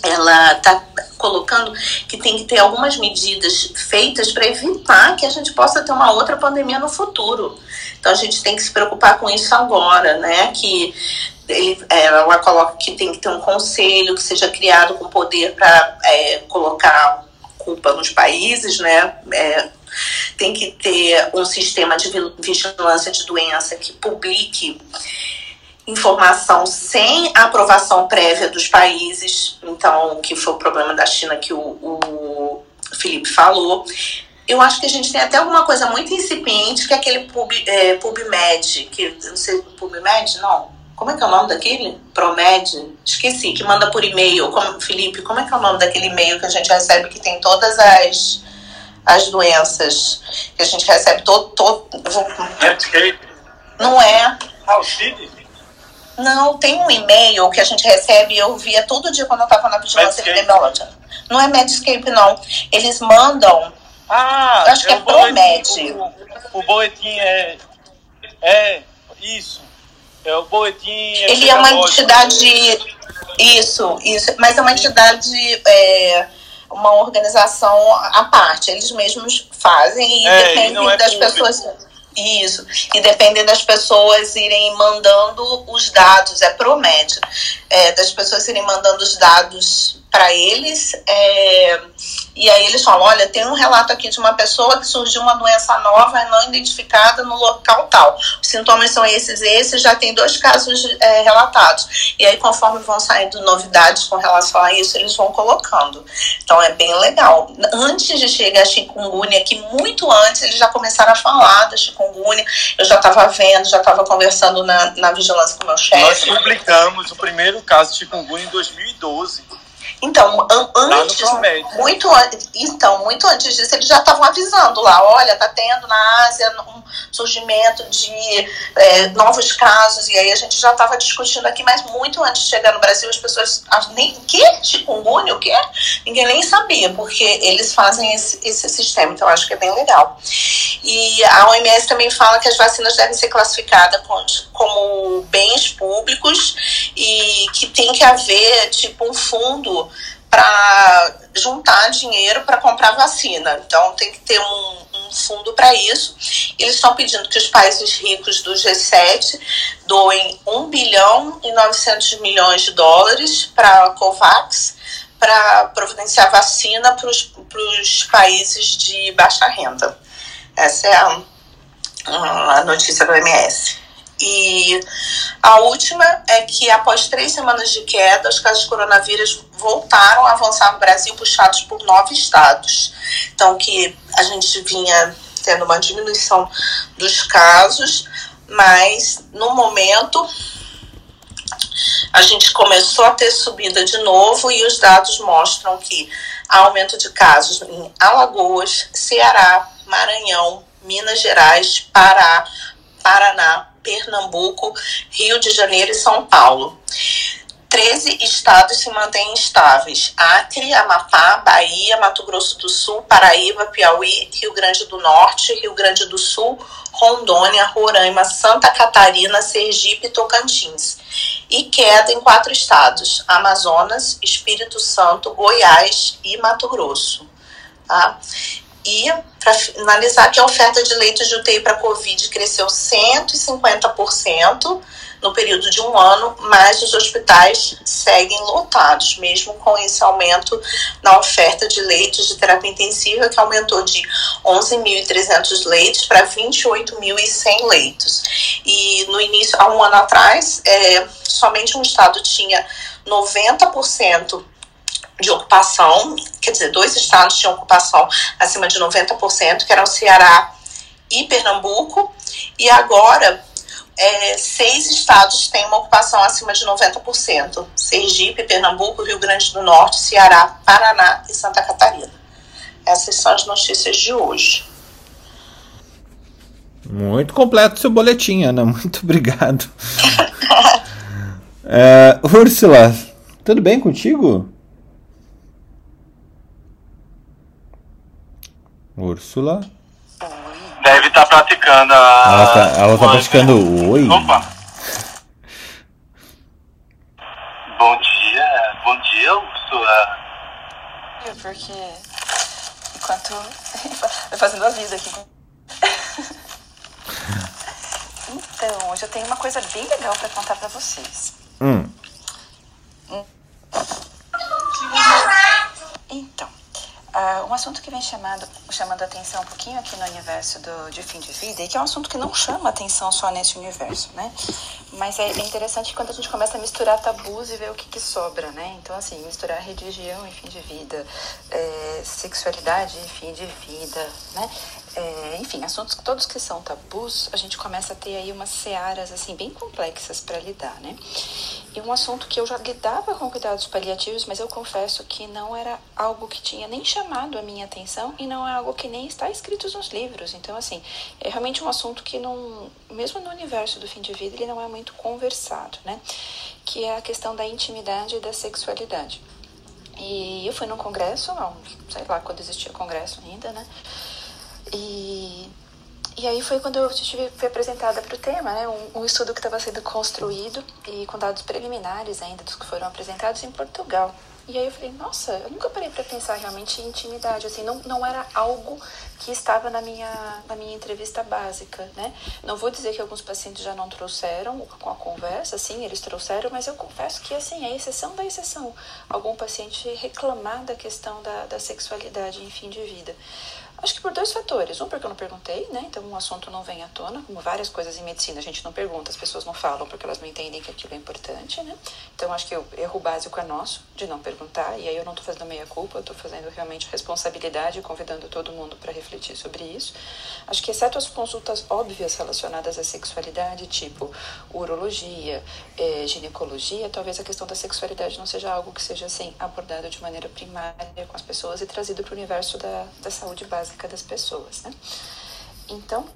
ela está colocando que tem que ter algumas medidas feitas para evitar que a gente possa ter uma outra pandemia no futuro. Então a gente tem que se preocupar com isso agora, né? Que ele, ela coloca que tem que ter um conselho que seja criado com poder para é, colocar culpa nos países, né? É, tem que ter um sistema de vigilância de doença que publique informação sem aprovação prévia dos países, então, que foi o problema da China que o, o Felipe falou. Eu acho que a gente tem até alguma coisa muito incipiente, que é aquele Pub, é, PubMed, que não sei, PubMed, não. Como é que é o nome daquele? Promed? Esqueci, que manda por e-mail. Como, Felipe, como é que é o nome daquele e-mail que a gente recebe que tem todas as, as doenças que a gente recebe todo. todo. Não é. Auxílio? Não, tem um e-mail que a gente recebe, eu via todo dia quando eu estava na vigilância epidemiológica. Não é Medscape, não. Eles mandam. Ah, acho que é, é Promed. O, o boletim é. É, isso. É o boletim. Ele é uma entidade. Isso, isso. Mas é uma entidade. É, uma organização à parte. Eles mesmos fazem e é, depende é das público. pessoas isso. E dependendo das pessoas irem mandando os dados, é promédio, é, das pessoas irem mandando os dados para eles. É, e aí eles falam: olha, tem um relato aqui de uma pessoa que surgiu uma doença nova não identificada no local tal. Os sintomas são esses e esses, já tem dois casos é, relatados. E aí, conforme vão saindo novidades com relação a isso, eles vão colocando. Então é bem legal. Antes de chegar a chikungunya, que muito antes eles já começaram a falar da chikungunya, eu já estava vendo, já estava conversando na, na vigilância com meu chefe. Nós publicamos o primeiro caso de chikungunya em 2012. Então, antes, muito então, muito antes disso, eles já estavam avisando lá, olha, tá tendo na Ásia um surgimento de é, novos casos, e aí a gente já estava discutindo aqui, mas muito antes de chegar no Brasil, as pessoas nem que? Chikungunya, o que Ninguém nem sabia, porque eles fazem esse, esse sistema, então acho que é bem legal. E a OMS também fala que as vacinas devem ser classificadas como bens públicos e que tem que haver, tipo, um fundo para juntar dinheiro para comprar vacina. Então tem que ter um, um fundo para isso. Eles estão pedindo que os países ricos do G7 doem 1 bilhão e 900 milhões de dólares para a COVAX para providenciar vacina para os países de baixa renda. Essa é a, a notícia do MS. E a última é que após três semanas de queda, os casos de coronavírus voltaram a avançar no Brasil, puxados por nove estados. Então, que a gente vinha tendo uma diminuição dos casos, mas no momento a gente começou a ter subida de novo e os dados mostram que há aumento de casos em Alagoas, Ceará, Maranhão, Minas Gerais, Pará, Paraná, Pernambuco, Rio de Janeiro e São Paulo. 13 estados se mantêm estáveis: Acre, Amapá, Bahia, Mato Grosso do Sul, Paraíba, Piauí, Rio Grande do Norte, Rio Grande do Sul, Rondônia, Roraima, Santa Catarina, Sergipe e Tocantins. E queda em quatro estados: Amazonas, Espírito Santo, Goiás e Mato Grosso. Tá? Para finalizar, que a oferta de leitos de UTI para Covid cresceu 150% no período de um ano, mas os hospitais seguem lotados, mesmo com esse aumento na oferta de leitos de terapia intensiva, que aumentou de 11.300 leitos para 28.100 leitos. E no início, há um ano atrás, é, somente um estado tinha 90% de ocupação, quer dizer, dois estados tinham ocupação acima de 90%, que eram Ceará e Pernambuco, e agora é, seis estados têm uma ocupação acima de 90%: Sergipe, Pernambuco, Rio Grande do Norte, Ceará, Paraná e Santa Catarina. Essas são as notícias de hoje. Muito completo seu boletim, Ana. <laughs> Muito obrigado. <laughs> é, Úrsula, tudo bem contigo? Úrsula? Deve estar tá praticando a. Ela tá, ela tá praticando oi? Opa! Bom dia, bom dia, Úrsula. Porque enquanto. <laughs> Vai fazendo a vida aqui. então, hoje eu tenho uma coisa bem legal para contar para vocês. Hum. Então, Uh, um assunto que vem chamando, chamando atenção um pouquinho aqui no universo do, de fim de vida, e que é um assunto que não chama atenção só nesse universo, né? Mas é, é interessante quando a gente começa a misturar tabus e ver o que, que sobra, né? Então, assim, misturar religião e fim de vida, é, sexualidade e fim de vida, né? É, enfim, assuntos todos que são tabus, a gente começa a ter aí umas searas assim bem complexas para lidar, né? E um assunto que eu já lidava com cuidados paliativos, mas eu confesso que não era algo que tinha nem chamado a minha atenção e não é algo que nem está escrito nos livros. Então, assim, é realmente um assunto que não, mesmo no universo do fim de vida, ele não é muito conversado, né? Que é a questão da intimidade e da sexualidade. E eu fui num congresso, sei lá quando existia congresso ainda, né? E, e aí foi quando eu tive, fui apresentada para o tema, né? Um, um estudo que estava sendo construído e com dados preliminares ainda dos que foram apresentados em Portugal. E aí eu falei, nossa, eu nunca parei para pensar realmente em intimidade, assim, não, não era algo que estava na minha, na minha entrevista básica, né? Não vou dizer que alguns pacientes já não trouxeram com a conversa, sim, eles trouxeram, mas eu confesso que, assim, é exceção da exceção. Algum paciente reclamar da questão da, da sexualidade em fim de vida. Acho que por dois fatores. Um, porque eu não perguntei, né? Então um assunto não vem à tona, como várias coisas em medicina a gente não pergunta, as pessoas não falam porque elas não entendem que aquilo é importante, né? Então acho que o erro básico é nosso de não perguntar, e aí eu não estou fazendo meia culpa, eu estou fazendo realmente responsabilidade, convidando todo mundo para refletir sobre isso. Acho que exceto as consultas óbvias relacionadas à sexualidade, tipo urologia, eh, ginecologia, talvez a questão da sexualidade não seja algo que seja assim abordado de maneira primária com as pessoas e trazido para o universo da, da saúde básica básica das pessoas, né? Então,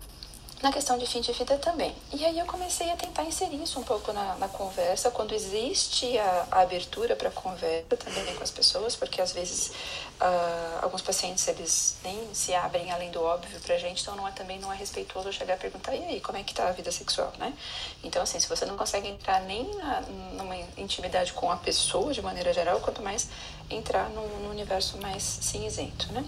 na questão de fim de vida também. E aí eu comecei a tentar inserir isso um pouco na, na conversa, quando existe a, a abertura para conversa também com as pessoas, porque às vezes uh, alguns pacientes eles nem se abrem além do óbvio para a gente, então não é, também não é respeitoso chegar a perguntar, e aí, como é que tá a vida sexual, né? Então assim, se você não consegue entrar nem na, numa intimidade com a pessoa de maneira geral, quanto mais entrar num, num universo mais cinzento, né?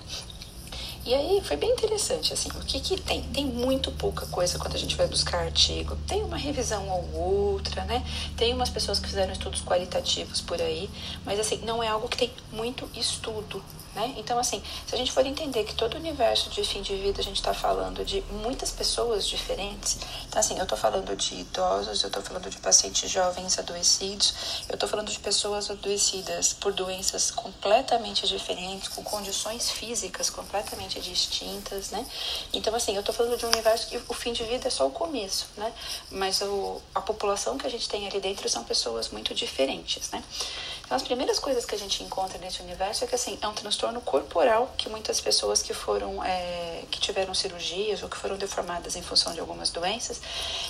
E aí foi bem interessante, assim, o que que tem? Tem muito pouca coisa quando a gente vai buscar artigo. Tem uma revisão ou outra, né? Tem umas pessoas que fizeram estudos qualitativos por aí, mas assim, não é algo que tem muito estudo, né? Então, assim, se a gente for entender que todo universo de fim de vida a gente está falando de muitas pessoas diferentes, então, assim, eu estou falando de idosos, eu estou falando de pacientes jovens adoecidos, eu estou falando de pessoas adoecidas por doenças completamente diferentes, com condições físicas completamente distintas, né? Então, assim, eu estou falando de um universo que o fim de vida é só o começo, né? Mas o, a população que a gente tem ali dentro são pessoas muito diferentes, né? Então, as primeiras coisas que a gente encontra nesse universo é que, assim, é um transtorno corporal que muitas pessoas que foram, é, que tiveram cirurgias ou que foram deformadas em função de algumas doenças,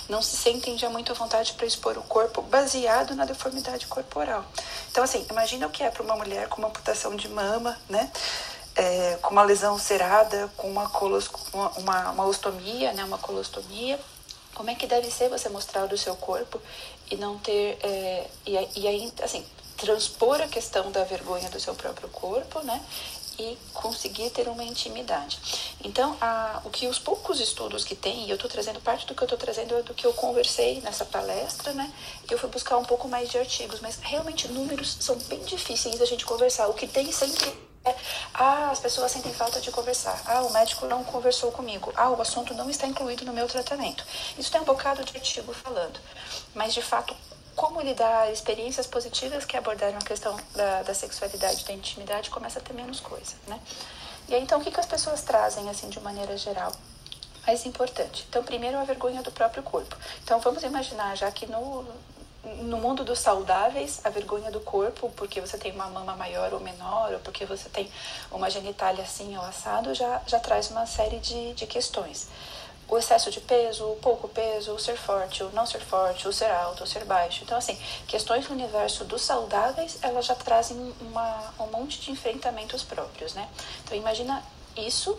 não se sentem já muito à vontade para expor o corpo baseado na deformidade corporal. Então, assim, imagina o que é para uma mulher com uma amputação de mama, né? É, com uma lesão cerada, com uma, colos, uma, uma ostomia, né? Uma colostomia. Como é que deve ser você mostrar o seu corpo e não ter. É, e, e aí, assim, transpor a questão da vergonha do seu próprio corpo, né? E conseguir ter uma intimidade. Então, a, o que os poucos estudos que tem, e eu estou trazendo parte do que eu estou trazendo é do que eu conversei nessa palestra, né? Eu fui buscar um pouco mais de artigos, mas realmente números são bem difíceis da gente conversar. O que tem sempre é, ah, as pessoas sentem falta de conversar. Ah, o médico não conversou comigo. Ah, o assunto não está incluído no meu tratamento. Isso tem um bocado de artigo falando. Mas, de fato, como lidar experiências positivas que abordaram a questão da, da sexualidade, da intimidade, começa a ter menos coisa, né? E aí, então, o que, que as pessoas trazem, assim, de maneira geral? Mais importante. Então, primeiro, a vergonha do próprio corpo. Então, vamos imaginar, já que no, no mundo dos saudáveis, a vergonha do corpo, porque você tem uma mama maior ou menor, ou porque você tem uma genitália assim ou assado, já, já traz uma série de, de questões o excesso de peso, o pouco peso, o ser forte, o não ser forte, o ser alto, o ser baixo. Então, assim, questões do universo dos saudáveis, elas já trazem uma, um monte de enfrentamentos próprios, né? Então, imagina isso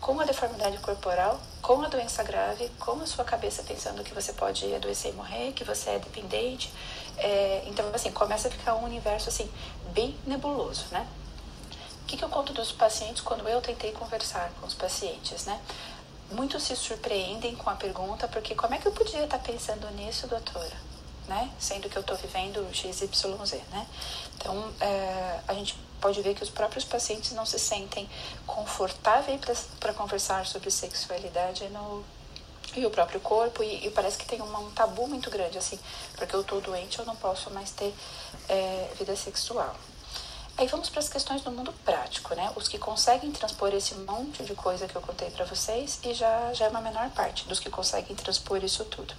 com a deformidade corporal, com a doença grave, com a sua cabeça pensando que você pode adoecer e morrer, que você é dependente. É, então, assim, começa a ficar um universo, assim, bem nebuloso, né? O que, que eu conto dos pacientes quando eu tentei conversar com os pacientes, né? Muitos se surpreendem com a pergunta, porque como é que eu podia estar pensando nisso, doutora? Né? Sendo que eu estou vivendo XYZ, né? Então, é, a gente pode ver que os próprios pacientes não se sentem confortáveis para conversar sobre sexualidade no, e o próprio corpo, e, e parece que tem uma, um tabu muito grande, assim, porque eu estou doente, eu não posso mais ter é, vida sexual. Aí vamos para as questões do mundo prático, né? Os que conseguem transpor esse monte de coisa que eu contei para vocês e já, já é uma menor parte dos que conseguem transpor isso tudo.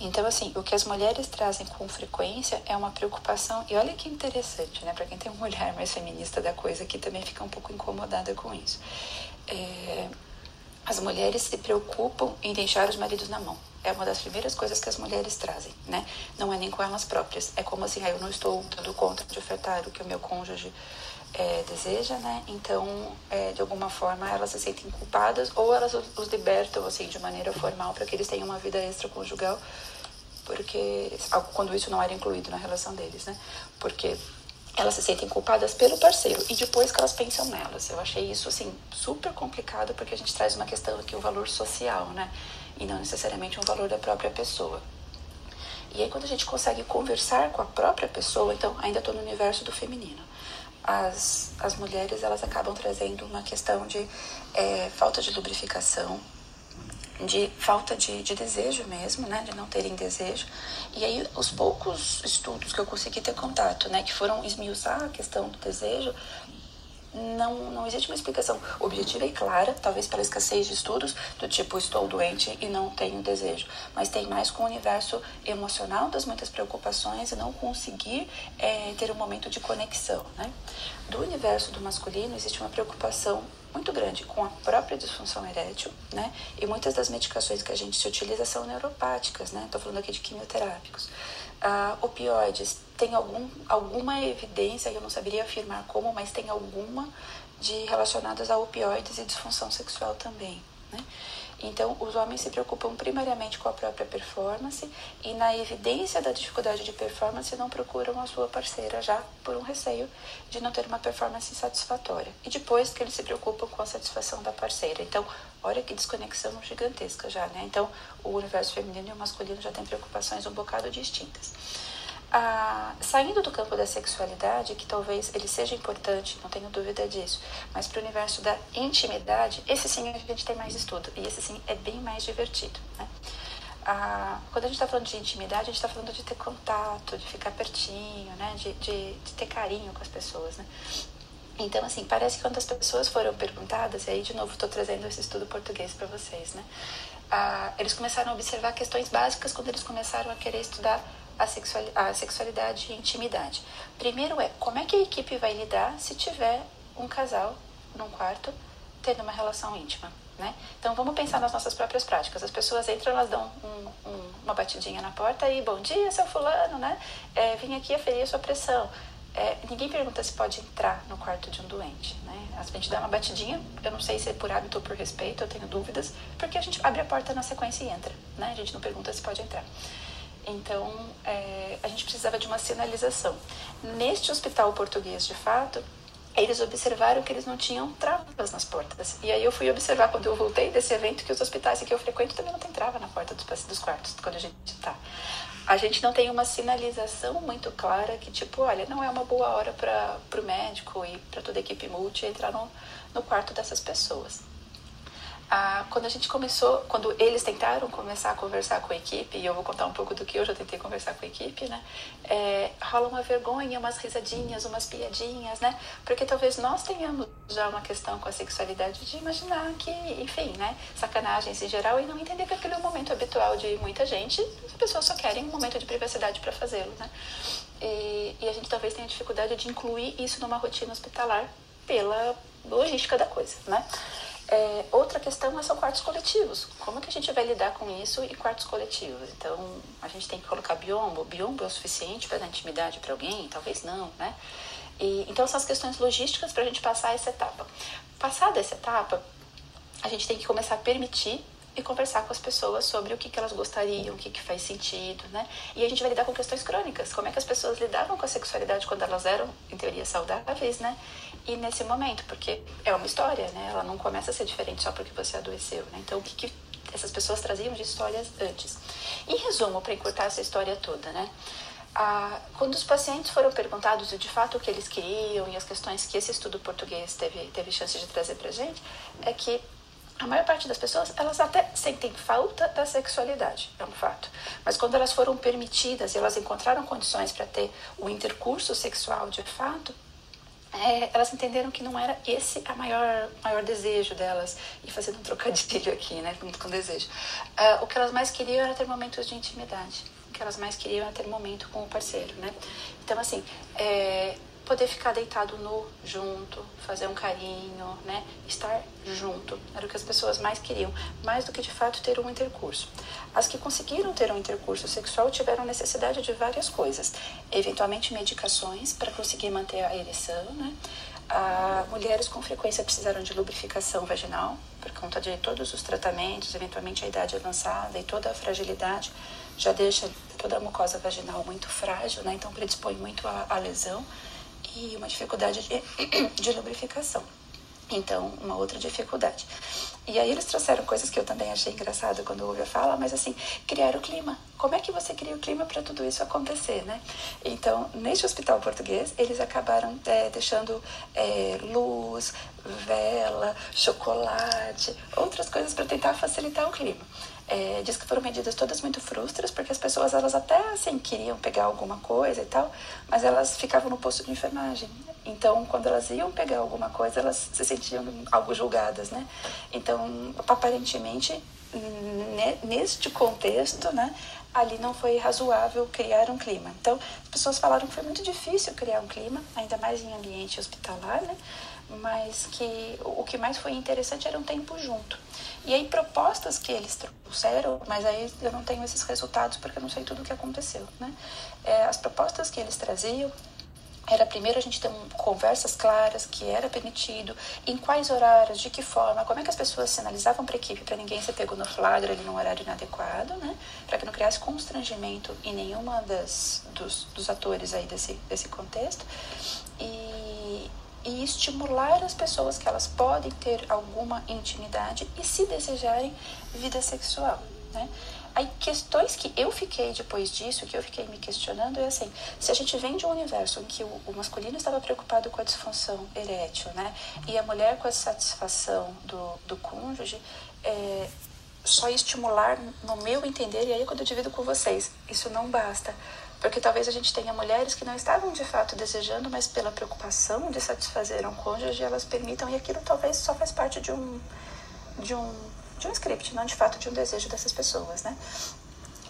Então, assim, o que as mulheres trazem com frequência é uma preocupação, e olha que interessante, né? Para quem tem uma olhar mais feminista da coisa, que também fica um pouco incomodada com isso. É, as mulheres se preocupam em deixar os maridos na mão é uma das primeiras coisas que as mulheres trazem, né? Não é nem com elas próprias. É como assim, ah, eu não estou dando conta de ofertar o que o meu cônjuge é, deseja, né? Então, é, de alguma forma, elas se sentem culpadas ou elas os libertam, assim, de maneira formal para que eles tenham uma vida extraconjugal, porque quando isso não era incluído na relação deles, né? Porque elas se sentem culpadas pelo parceiro e depois que elas pensam nelas. Eu achei isso assim super complicado porque a gente traz uma questão aqui o valor social, né? E não necessariamente um valor da própria pessoa. E aí quando a gente consegue conversar com a própria pessoa, então ainda estou no universo do feminino. As, as mulheres elas acabam trazendo uma questão de é, falta de lubrificação, de falta de, de desejo mesmo, né, de não terem desejo. E aí os poucos estudos que eu consegui ter contato, né, que foram esmiuçar a questão do desejo, não, não existe uma explicação objetiva e clara, talvez pela escassez de estudos, do tipo estou doente e não tenho desejo, mas tem mais com o universo emocional das muitas preocupações e não conseguir é, ter um momento de conexão. Né? Do universo do masculino existe uma preocupação muito grande com a própria disfunção erétil, né? E muitas das medicações que a gente se utiliza são neuropáticas, né? Estou falando aqui de quimioterápicos. Ah, opioides, tem algum, alguma evidência, eu não saberia afirmar como, mas tem alguma de relacionadas a opioides e disfunção sexual também. Né? Então, os homens se preocupam primariamente com a própria performance e, na evidência da dificuldade de performance, não procuram a sua parceira já por um receio de não ter uma performance satisfatória. E depois que eles se preocupam com a satisfação da parceira. Então, olha que desconexão gigantesca já, né? Então, o universo feminino e o masculino já têm preocupações um bocado distintas. Ah, saindo do campo da sexualidade, que talvez ele seja importante, não tenho dúvida disso, mas para o universo da intimidade, esse sim a gente tem mais estudo e esse sim é bem mais divertido. Né? Ah, quando a gente está falando de intimidade, a gente está falando de ter contato, de ficar pertinho, né? de, de, de ter carinho com as pessoas. Né? Então, assim, parece que quando as pessoas foram perguntadas, e aí de novo estou trazendo esse estudo português para vocês, né? Ah, eles começaram a observar questões básicas quando eles começaram a querer estudar a, sexual, a sexualidade e intimidade. Primeiro é como é que a equipe vai lidar se tiver um casal num quarto tendo uma relação íntima. Né? Então vamos pensar nas nossas próprias práticas. As pessoas entram, elas dão um, um, uma batidinha na porta e bom dia, seu fulano, né? É, vim aqui aferir a sua pressão. É, ninguém pergunta se pode entrar no quarto de um doente, né? A gente dá uma batidinha, eu não sei se é por hábito ou por respeito, eu tenho dúvidas, porque a gente abre a porta na sequência e entra, né? A gente não pergunta se pode entrar. Então, é, a gente precisava de uma sinalização. Neste hospital português, de fato, eles observaram que eles não tinham travas nas portas. E aí eu fui observar quando eu voltei desse evento que os hospitais que eu frequento também não tem trava na porta dos, dos quartos quando a gente está. A gente não tem uma sinalização muito clara que tipo, olha, não é uma boa hora para o médico e para toda a equipe multi entrar no, no quarto dessas pessoas ah, quando a gente começou, quando eles tentaram começar a conversar com a equipe, e eu vou contar um pouco do que eu já tentei conversar com a equipe, né? É, rola uma vergonha, umas risadinhas, umas piadinhas, né? Porque talvez nós tenhamos já uma questão com a sexualidade de imaginar que, enfim, né? Sacanagens em geral e não entender que aquele é o momento habitual de muita gente, as pessoas só querem um momento de privacidade para fazê-lo, né? E, e a gente talvez tenha dificuldade de incluir isso numa rotina hospitalar pela logística da coisa, né? É, outra questão são quartos coletivos. Como que a gente vai lidar com isso em quartos coletivos? Então, a gente tem que colocar biombo. Biombo é o suficiente para dar intimidade para alguém? Talvez não, né? E, então, são as questões logísticas para a gente passar essa etapa. Passada essa etapa, a gente tem que começar a permitir e conversar com as pessoas sobre o que, que elas gostariam, o que, que faz sentido, né? E a gente vai lidar com questões crônicas, como é que as pessoas lidavam com a sexualidade quando elas eram, em teoria, saudáveis, né? E nesse momento, porque é uma história, né? Ela não começa a ser diferente só porque você adoeceu, né? Então, o que, que essas pessoas traziam de histórias antes? Em resumo, para encurtar essa história toda, né? Ah, quando os pacientes foram perguntados de fato o que eles queriam e as questões que esse estudo português teve, teve chance de trazer para gente, é que a maior parte das pessoas, elas até sentem falta da sexualidade, é um fato. Mas quando elas foram permitidas e elas encontraram condições para ter o intercurso sexual de fato, é, elas entenderam que não era esse a maior maior desejo delas e fazendo um trocadilho aqui, né, com, com desejo. Uh, o que elas mais queriam era ter momentos de intimidade. O que elas mais queriam era ter momento com o parceiro, né? Então assim, é, poder ficar deitado nu junto, fazer um carinho, né? Estar junto. Era o que as pessoas mais queriam, mais do que de fato ter um intercurso. As que conseguiram ter um intercurso sexual tiveram necessidade de várias coisas, eventualmente medicações para conseguir manter a ereção, né? Ah, mulheres com frequência precisaram de lubrificação vaginal por conta de todos os tratamentos, eventualmente a idade avançada e toda a fragilidade já deixa toda a mucosa vaginal muito frágil, né? Então predispõe muito à lesão e uma dificuldade de, <clears throat> de lubrificação. Então, uma outra dificuldade. E aí eles trouxeram coisas que eu também achei engraçado quando ouvi a fala, mas assim, criar o clima. Como é que você cria o clima para tudo isso acontecer, né? Então, neste hospital português, eles acabaram é, deixando é, luz, vela, chocolate, outras coisas para tentar facilitar o clima. É, diz que foram medidas todas muito frustras, porque as pessoas elas até assim queriam pegar alguma coisa e tal, mas elas ficavam no posto de enfermagem. Então, quando elas iam pegar alguma coisa, elas se sentiam algo julgadas, né? Então, aparentemente, neste contexto, né, ali não foi razoável criar um clima. Então, as pessoas falaram que foi muito difícil criar um clima, ainda mais em ambiente hospitalar, né? Mas que o que mais foi interessante era um tempo junto. E aí propostas que eles trouxeram, mas aí eu não tenho esses resultados porque eu não sei tudo o que aconteceu, né? É, as propostas que eles traziam era primeiro a gente ter conversas claras, que era permitido, em quais horários, de que forma, como é que as pessoas sinalizavam para a equipe para ninguém ser pego no flagra ali num horário inadequado, né? Para que não criasse constrangimento em nenhuma das, dos, dos atores aí desse, desse contexto. E, e estimular as pessoas que elas podem ter alguma intimidade e, se desejarem, vida sexual, né? Aí, questões que eu fiquei depois disso, que eu fiquei me questionando, é assim: se a gente vem de um universo em que o, o masculino estava preocupado com a disfunção erétil, né, e a mulher com a satisfação do, do cônjuge, é, só estimular, no meu entender, e aí quando eu divido com vocês, isso não basta. Porque talvez a gente tenha mulheres que não estavam de fato desejando, mas pela preocupação de satisfazer um cônjuge, elas permitam, e aquilo talvez só faz parte de um, de um de um script, não de fato de um desejo dessas pessoas, né?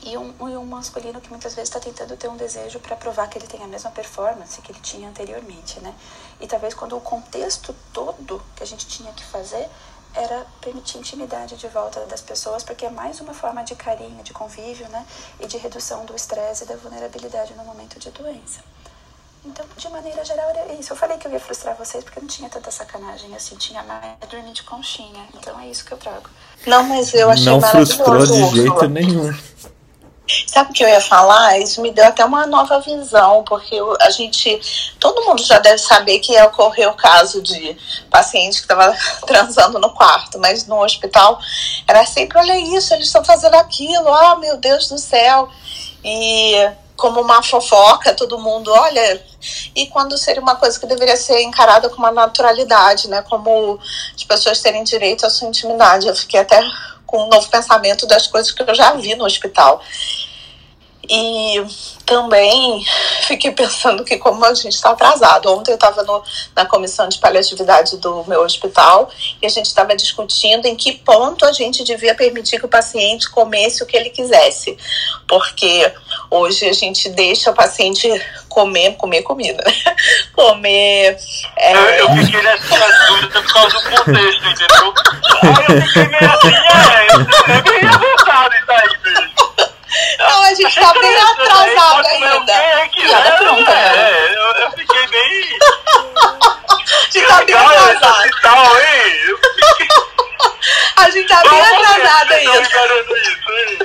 E um, e um masculino que muitas vezes está tentando ter um desejo para provar que ele tem a mesma performance que ele tinha anteriormente, né? E talvez quando o contexto todo que a gente tinha que fazer era permitir intimidade de volta das pessoas, porque é mais uma forma de carinho, de convívio, né? E de redução do estresse e da vulnerabilidade no momento de doença. Então, de maneira geral, era isso. Eu falei que eu ia frustrar vocês porque não tinha tanta sacanagem assim, tinha mais dormir de conchinha. Então é isso que eu trago. Não, mas eu achei Não frustrou de jeito nenhum. Sabe o que eu ia falar? Isso me deu até uma nova visão, porque a gente. Todo mundo já deve saber que ocorreu o caso de paciente que estava <laughs> transando no quarto, mas no hospital era sempre: olha isso, eles estão fazendo aquilo, ah, meu Deus do céu. E como uma fofoca, todo mundo olha, e quando seria uma coisa que deveria ser encarada com uma naturalidade, né? Como as pessoas terem direito à sua intimidade. Eu fiquei até com um novo pensamento das coisas que eu já vi no hospital. E também fiquei pensando que como a gente está atrasado. Ontem eu estava na comissão de paliatividade do meu hospital e a gente estava discutindo em que ponto a gente devia permitir que o paciente comesse o que ele quisesse. Porque hoje a gente deixa o paciente comer, comer comida, né? <laughs> Comer. É... Eu, eu fiquei nessa dúvida por causa do contexto, entendeu? Aí eu fiquei meio assim, é, bem avançado isso aí, mesmo. Não, a gente tá bem atrasado ainda. É, tá pronta, é, eu, eu fiquei bem. A gente tá bem atrasado. Tal, hein? Eu fiquei... <laughs> A gente tá bem se vocês ainda. estão liberando isso, hein?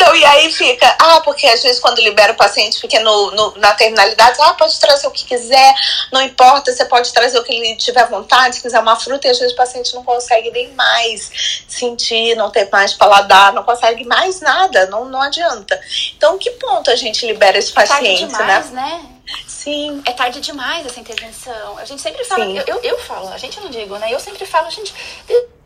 Não, e aí fica, ah, porque às vezes quando libera o paciente fica no, no- na terminalidade, ah, pode trazer o que quiser, não importa, você pode trazer o que ele tiver vontade, se quiser uma fruta, e às vezes o paciente não consegue nem mais sentir, não ter mais paladar, não consegue mais nada, não, não adianta. Então, que ponto a gente libera esse Tarde paciente, demais, né? né? Sim. É tarde demais essa intervenção. A gente sempre fala, eu, eu, eu falo, a gente não digo, né? Eu sempre falo, gente,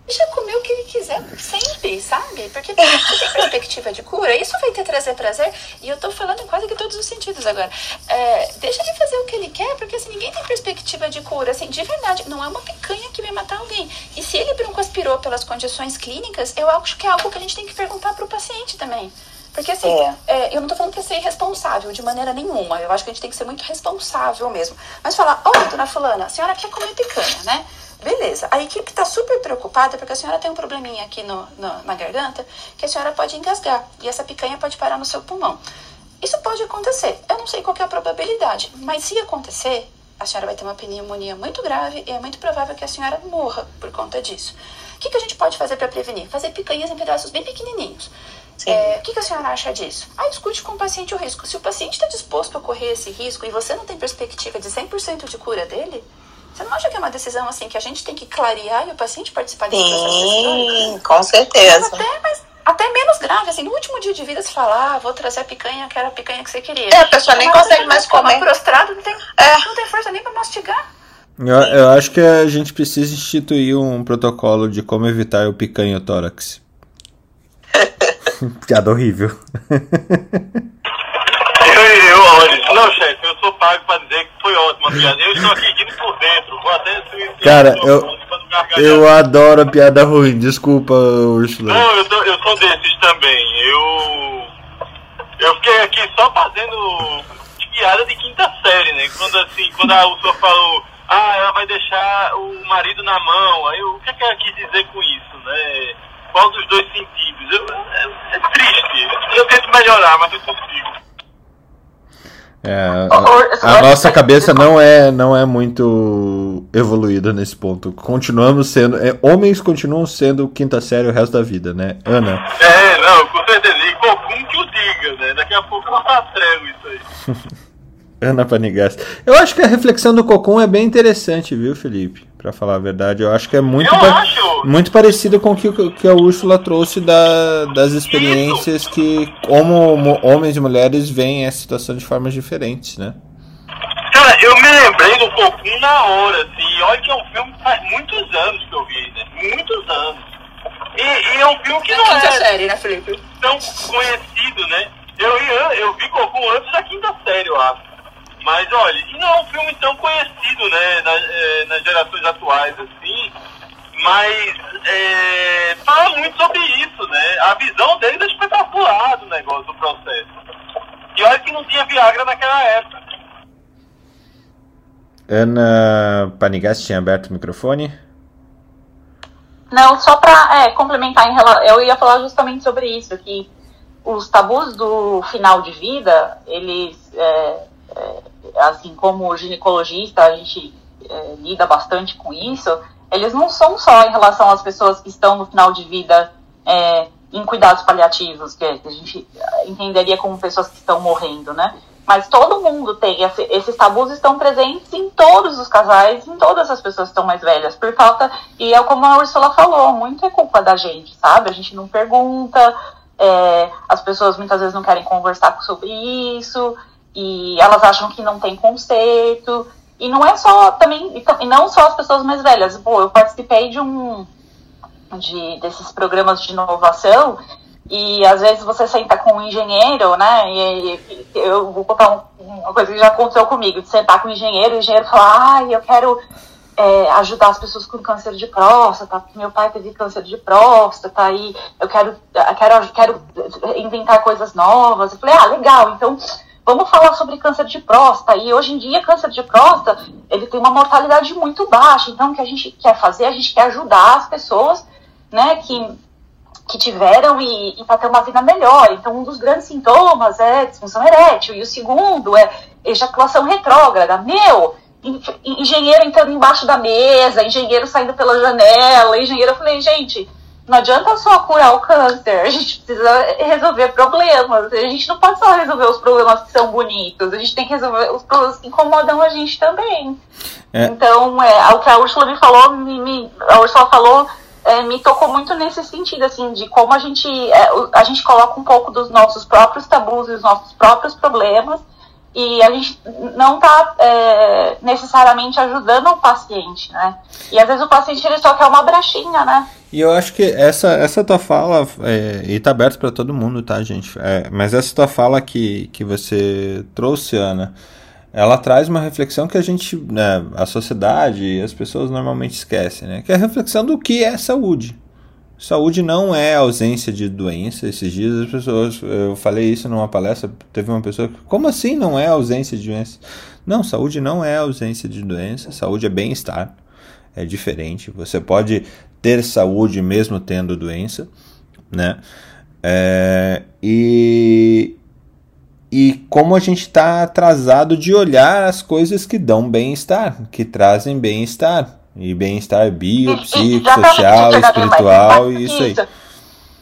deixa comer o que ele quiser sempre, sabe? Porque tem perspectiva de cura, isso vai te trazer prazer. E eu tô falando em quase que todos os sentidos agora. É, deixa ele fazer o que ele quer, porque assim, ninguém tem perspectiva de cura. Assim, de verdade, não é uma picanha que vai matar alguém. E se ele broncoaspirou pelas condições clínicas, eu acho que é algo que a gente tem que perguntar pro paciente também. Porque assim, É. é, eu não tô falando pra ser irresponsável de maneira nenhuma. Eu acho que a gente tem que ser muito responsável mesmo. Mas falar, olha, dona fulana, a senhora quer comer picanha, né? Beleza. A equipe tá super preocupada porque a senhora tem um probleminha aqui no, no- na garganta que a senhora pode engasgar. E essa picanha pode parar no seu pulmão. Isso pode acontecer. Eu não sei qual é a probabilidade. Mas se acontecer, a senhora vai ter uma pneumonia muito grave e é muito provável que a senhora morra por conta disso. O que, que a gente pode fazer para prevenir? Fazer picanhas em pedaços bem pequenininhos. É, o que, que a senhora acha disso? Ah, discute com o paciente o risco. Se o paciente está disposto a correr esse risco e você não tem perspectiva de 100% de cura dele, você não acha que é uma decisão assim que a gente tem que clarear e o paciente participar desse processo decisório? Sim, com certeza. Até, mas, até menos grave, assim, no último dia de vida você fala, ah, vou trazer a picanha que era a picanha que você queria. É, a pessoa nem Agora consegue mais comer. prostrado, não tem, É. não tem força nem pra mastigar. Eu, eu acho que a gente precisa instituir um protocolo de como evitar o picanhotórax. <laughs> Piada horrível. <laughs> Eu, eu, não, chefe, eu sou pago pra dizer que foi ótima a piada. Eu estou aqui rindo por dentro. Vou até Cara, eu-. Eu adoro a piada ruim, desculpa, Ursula. Não, eu, tô- eu sou desses também. Eu. Eu fiquei aqui só fazendo piada de quinta série, né? Quando assim, quando a Ursula falou, ah, ela vai deixar o marido na mão. Aí eu, o que, é que ela quis dizer com isso, né? Qual dos dois sentidos? Eu- é, é triste. Eu tento melhorar, mas não consigo. É, a, a nossa cabeça não é, não é muito evoluída nesse ponto. Continuamos sendo. É, homens continuam sendo quinta série o resto da vida, né? Ana? É, não, com certeza. E Cocum que o diga, né? Daqui a pouco eu atrego isso aí. <laughs> Ana Panigás. Eu acho que a reflexão do Cocum é bem interessante, viu, Felipe? Para falar a verdade, eu acho que é muito, pa muito parecido com o que, que a Úrsula trouxe da, das experiências Isso. que, como homens e mulheres, veem essa situação de formas diferentes, né? Cara, eu me lembrei do Cocum na hora, assim. Olha que é um filme que faz muitos anos que eu vi, né? Muitos anos. E, e é um filme que não quinta é série, né, Felipe? tão conhecido, né? Eu, eu, eu vi Cocum antes da quinta série, eu acho. Mas olha, e não é um filme tão conhecido, né, na, é, nas gerações atuais, assim, mas é, fala muito sobre isso, né? A visão deles é espetacular do negócio, do processo. E olha que não tinha Viagra naquela época. Ana Panigas tinha aberto o microfone. Não, só para é, complementar, em relação, eu ia falar justamente sobre isso, que os tabus do final de vida, eles é, é, assim como ginecologista, a gente é, lida bastante com isso, eles não são só em relação às pessoas que estão no final de vida é, em cuidados paliativos, que a gente entenderia como pessoas que estão morrendo, né? Mas todo mundo tem, esses tabus estão presentes em todos os casais, em todas as pessoas que estão mais velhas, por falta, e é como a Ursula falou, muito é culpa da gente, sabe? A gente não pergunta, é, as pessoas muitas vezes não querem conversar sobre isso, e elas acham que não tem conceito. E não é só também, e não só as pessoas mais velhas. Pô, eu participei de um de, desses programas de inovação e às vezes você senta com um engenheiro, né? E, e eu vou contar um, uma coisa que já aconteceu comigo, de sentar com um engenheiro, e o engenheiro falar, ah, eu quero é, ajudar as pessoas com câncer de próstata, porque meu pai teve câncer de próstata, e eu quero, quero, quero inventar coisas novas. Eu falei, ah, legal, então Vamos falar sobre câncer de próstata. E hoje em dia, câncer de próstata, ele tem uma mortalidade muito baixa. Então, o que a gente quer fazer, a gente quer ajudar as pessoas, né, que, que tiveram e, e para ter uma vida melhor. Então, um dos grandes sintomas é disfunção erétil. E o segundo é ejaculação retrógrada. Meu, engenheiro entrando embaixo da mesa, engenheiro saindo pela janela, engenheiro, eu falei, gente, não adianta só curar o câncer, a gente precisa resolver problemas. A gente não pode só resolver os problemas que são bonitos, a gente tem que resolver os problemas que incomodam a gente também. É. Então, é, o que a Úrsula me falou, me, me, a Úrsula falou, é, me tocou muito nesse sentido, assim, de como a gente, é, a gente coloca um pouco dos nossos próprios tabus e os nossos próprios problemas e a gente não está é, necessariamente ajudando o paciente, né? E às vezes o paciente ele só quer uma brechinha, né? E eu acho que essa, essa tua fala, é, e tá aberto para todo mundo, tá, gente? É, mas essa tua fala que, que você trouxe, Ana, ela traz uma reflexão que a gente, né, a sociedade e as pessoas normalmente esquecem, né? Que é a reflexão do que é saúde. Saúde não é ausência de doença. Esses dias as pessoas, eu falei isso numa palestra, teve uma pessoa que, como assim não é ausência de doença? Não, saúde não é ausência de doença, saúde é bem-estar. É diferente. Você pode ter saúde mesmo tendo doença, né? É, e, e como a gente está atrasado de olhar as coisas que dão bem-estar, que trazem bem-estar. E bem-estar bio, social, espiritual e isso aí.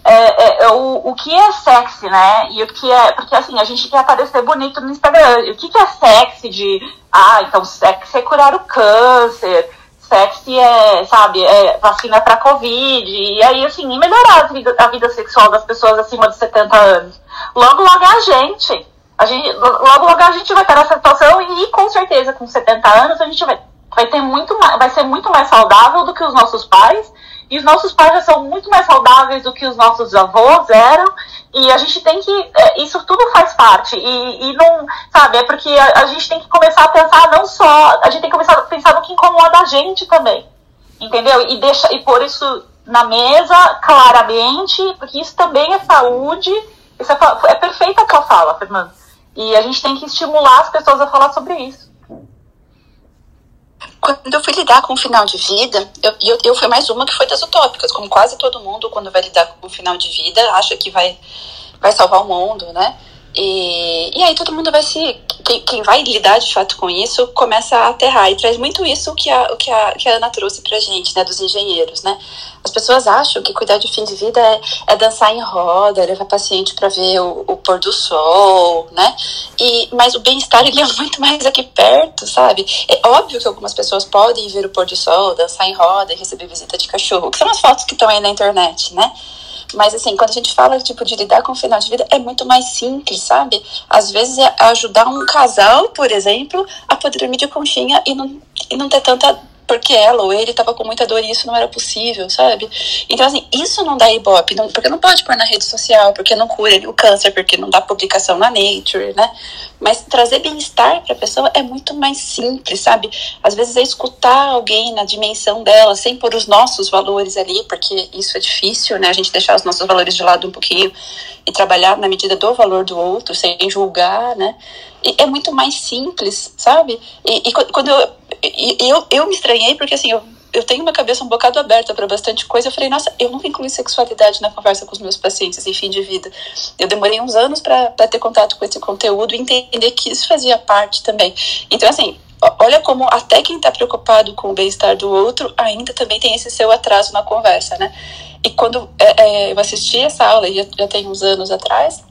É, é, é, o, o que é sexy, né? E o que é. Porque assim, a gente quer aparecer bonito no Instagram. O que, que é sexy de. Ah, então sexy é curar o câncer. Sexy é, sabe, é vacina pra Covid. E aí, assim, e melhorar a vida, a vida sexual das pessoas acima de 70 anos. Logo, logo é a gente. A gente logo, logo a gente vai estar nessa situação e com certeza com 70 anos a gente vai vai ter muito mais, vai ser muito mais saudável do que os nossos pais. E os nossos pais já são muito mais saudáveis do que os nossos avós eram. E a gente tem que. É, isso tudo faz parte. E, e não. Sabe? É porque a, a, gente tem que começar a pensar não só. A gente tem que começar a pensar no que incomoda a gente também. Entendeu? E, deixa, e pôr isso na mesa claramente, porque isso também é saúde. Isso é, é perfeita a tua fala, Fernando. E a gente tem que estimular as pessoas a falar sobre isso. Quando eu fui lidar com o final de vida, eu, eu, eu fui mais uma que foi das utópicas, como quase todo mundo, quando vai lidar com o final de vida, acha que vai, vai salvar o mundo, né? E, e aí todo mundo vai se. Quem, quem, vai lidar de fato com isso começa a aterrar. E traz muito isso que a, que a, que a Ana trouxe pra gente, né? Dos engenheiros, né? As pessoas acham que cuidar de fim de vida é, é dançar em roda, levar paciente para ver o, o, pôr do sol, né? E, mas o bem-estar ele é muito mais aqui perto, sabe? É óbvio que algumas pessoas podem ver o pôr do sol, dançar em roda e receber visita de cachorro, que são as fotos que estão aí na internet, né? Mas assim, quando a gente fala tipo de lidar com o final de vida, é muito mais simples, sabe? Às vezes é ajudar um casal, por exemplo, a poder dormir de conchinha e não, e não ter tanta porque ela ou ele estava com muita dor e isso não era possível, sabe? Então, assim, isso não dá ibope, não, porque não pode pôr na rede social, porque não cura o câncer, porque não dá publicação na Nature, né? Mas trazer bem-estar para a pessoa é muito mais simples, sabe? Às vezes é escutar alguém na dimensão dela, sem pôr os nossos valores ali, porque isso é difícil, né? A gente deixar os nossos valores de lado um pouquinho e trabalhar na medida do valor do outro, sem julgar, né? E é muito mais simples, sabe? E, e quando eu, eu, eu me estranhei, porque assim, eu, eu tenho uma cabeça um bocado aberta para bastante coisa. Eu falei, nossa, eu nunca incluí sexualidade na conversa com os meus pacientes em fim de vida. Eu demorei uns anos para ter contato com esse conteúdo e entender que isso fazia parte também. Então, assim, olha como até quem está preocupado com o bem-estar do outro ainda também tem esse seu atraso na conversa, né? E quando é, é, eu assisti essa aula, já, já tem uns anos atrás,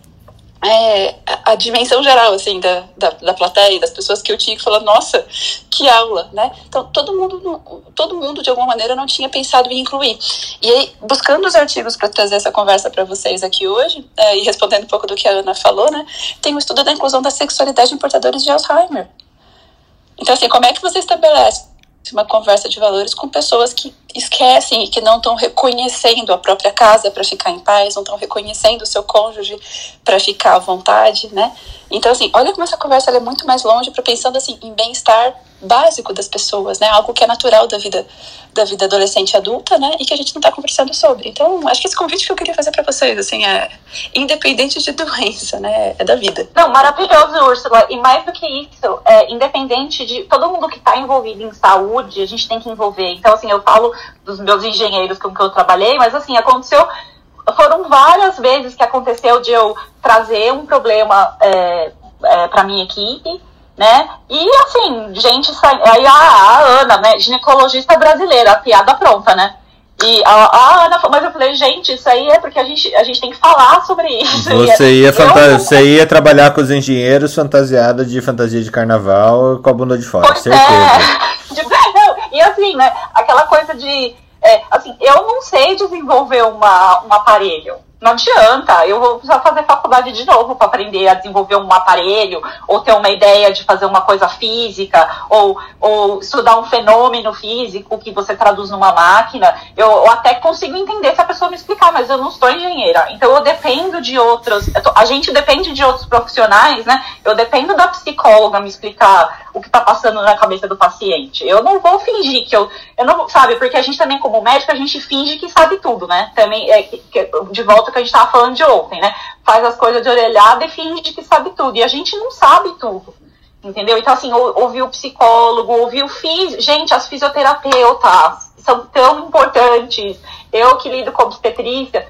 é, a, dimensão geral, assim, da, da, da plateia, das pessoas que eu tinha que falar, nossa, que aula, né? Então, todo mundo, todo mundo, de alguma maneira, não tinha pensado em incluir. E aí, buscando os artigos para trazer essa conversa para vocês aqui hoje, é, e respondendo um pouco do que a Ana falou, né? Tem um estudo da inclusão da sexualidade em portadores de Alzheimer. Então, assim, como é que você estabelece uma conversa de valores com pessoas que esquecem e que não estão reconhecendo a própria casa para ficar em paz, não estão reconhecendo o seu cônjuge para ficar à vontade, né? Então, assim, olha como essa conversa é muito mais longe para pensando assim em bem-estar básico das pessoas, né? Algo que é natural da vida da vida adolescente e adulta, né? E que a gente não está conversando sobre. Então, acho que esse convite que eu queria fazer para vocês, assim, é independente de <laughs> doença, né? É da vida. Não, maravilhoso, Úrsula. E mais do que isso, é, independente de todo mundo que está envolvido em saúde, a gente tem que envolver. Então, assim, eu falo dos meus engenheiros com que eu trabalhei, mas assim, aconteceu foram várias vezes que aconteceu de eu trazer um problema é, é, para minha equipe né? E assim, gente. Aí a, a, Ana, né, ginecologista brasileira, a piada pronta, né? E a, a, Ana, mas eu falei, gente, isso aí é porque a gente, a gente tem que falar sobre isso. Você ia, fanta você ia trabalhar com os engenheiros fantasiada de fantasia de carnaval com a bunda de fora, pois certeza. <laughs> É. Não, e assim, né? Aquela coisa de. É, assim, eu não sei desenvolver uma, um aparelho não adianta, eu vou precisar fazer faculdade de novo para aprender a desenvolver um aparelho, ou ter uma ideia de fazer uma coisa física, ou, ou estudar um fenômeno físico que você traduz numa máquina. Eu, eu até consigo entender se a pessoa me explicar, mas eu não sou engenheira. Então eu dependo de outros, a gente depende de outros profissionais, né? Eu dependo da psicóloga me explicar o que está passando na cabeça do paciente. Eu não vou fingir que eu, eu não, sabe, porque a gente também como médico, a gente finge que sabe tudo, né? Também, é, que, de volta que a gente estava falando de ontem, né? Faz as coisas de orelhada e finge que sabe tudo. E a gente não sabe tudo. Entendeu? Então, assim, ouvir o psicólogo, ouvir o físico. Gente, as fisioterapeutas são tão importantes. Eu que lido com obstetrícia,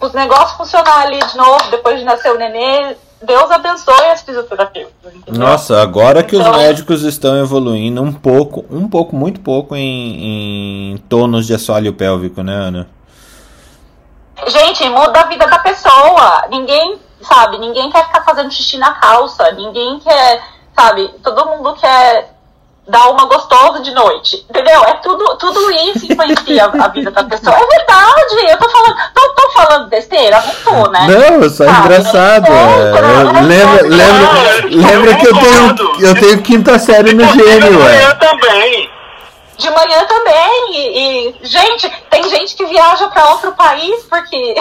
os negócios funcionar ali de novo, depois de nascer o nenê, Deus abençoe as fisioterapeutas. Entendeu? Nossa, agora que então, os médicos estão evoluindo um pouco, um pouco, muito pouco em, em tônus de assoalho pélvico, né, Ana? Gente, muda a vida da pessoa. Ninguém, sabe, ninguém quer ficar fazendo xixi na calça. Ninguém quer, sabe, todo mundo quer dar uma gostosa de noite. Entendeu? É tudo, tudo isso influencia <laughs> a vida da pessoa. É verdade. Eu tô falando, tô, tô falando besteira? Não tô, né? Não, só é engraçado. É, lembra, lembra, lembra que eu tenho, eu tenho quinta série no gênio, ué. Eu também de manhã também. E, e, gente, tem gente que viaja para outro país porque <laughs>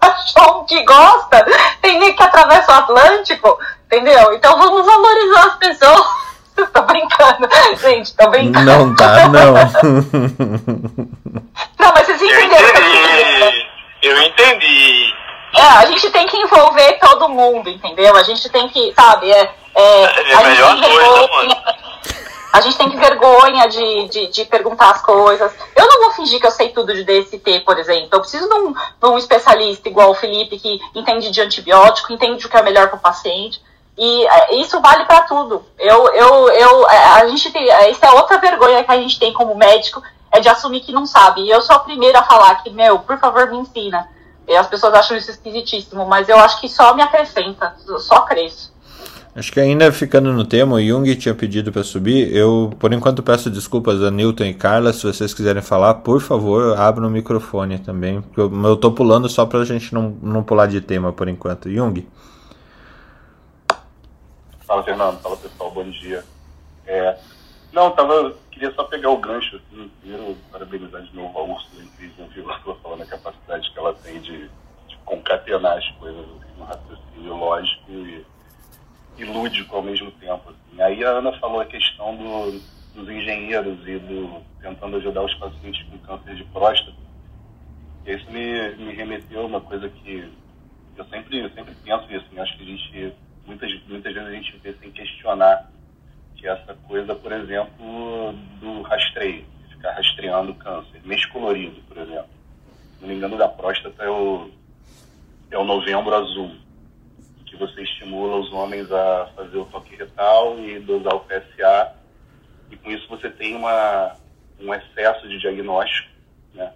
achou que gosta. Tem gente que atravessa o Atlântico, entendeu? Então vamos valorizar as pessoas. <laughs> tô brincando, gente, tô brincando. Não tá, não. <laughs> não, mas vocês entenderam. Eu entendi. Eu entendi. É, a gente tem que envolver todo mundo, entendeu? A gente tem que, sabe, é. É, é a melhor coisa, mano. A gente tem vergonha de, de, de, perguntar as coisas. Eu não vou fingir que eu sei tudo de DST, por exemplo. Eu preciso de um, de um especialista igual o Felipe, que entende de antibiótico, entende o que é melhor para o paciente. E é, isso vale para tudo. Eu, eu, eu, é, a gente tem, isso é outra vergonha que a gente tem como médico, é de assumir que não sabe. E eu sou a primeira a falar que, meu, por favor, me ensina. E as pessoas acham isso esquisitíssimo, mas eu acho que só me acrescenta, só cresço. Acho que ainda ficando no tema, o Jung tinha pedido para subir. Eu, por enquanto, peço desculpas a Newton e Carla. Se vocês quiserem falar, por favor, abra o microfone também. Eu, eu tô pulando só pra gente não, não pular de tema por enquanto. Jung? Fala, Fernando. Fala, pessoal. Bom dia. É, não, tava, queria só pegar o gancho. Assim, primeiro, parabenizar de novo a Úrsula, incrível, viu? Ela falando a capacidade que ela tem de, de concatenar as coisas assim, no raciocínio lógico e e lúdico ao mesmo tempo. Assim. Aí a Ana falou a questão do, dos engenheiros e do tentando ajudar os pacientes com câncer de próstata. E isso me, me remeteu a uma coisa que eu sempre, eu sempre penso isso. Assim, acho que a gente, muitas, muitas vezes a gente vê sem questionar que essa coisa, por exemplo, do rastreio, ficar rastreando câncer, mês colorido, por exemplo. Se não me engano, da próstata é o, é o novembro azul você estimula os homens a fazer o toque retal e dosar o PSA, e com isso você tem uma, um excesso de diagnóstico, né?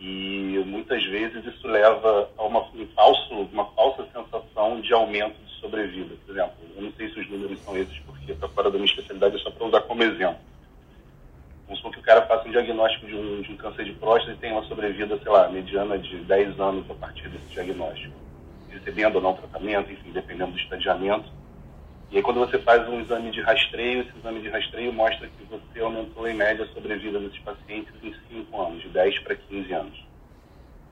E muitas vezes isso leva a uma, um falso, uma falsa sensação de aumento de sobrevida. Por exemplo, eu não sei se os números são esses, porque está fora da minha especialidade, é só para usar como exemplo. Vamos supor que o cara faça um diagnóstico de um, de um câncer de próstata e tenha uma sobrevida, sei lá, mediana de 10 anos a partir desse diagnóstico recebendo ou não tratamento, enfim, dependendo do estadiamento. E aí quando você faz um exame de rastreio, esse exame de rastreio mostra que você aumentou em média a sobrevida desses pacientes em 5 anos, de 10 para 15 anos.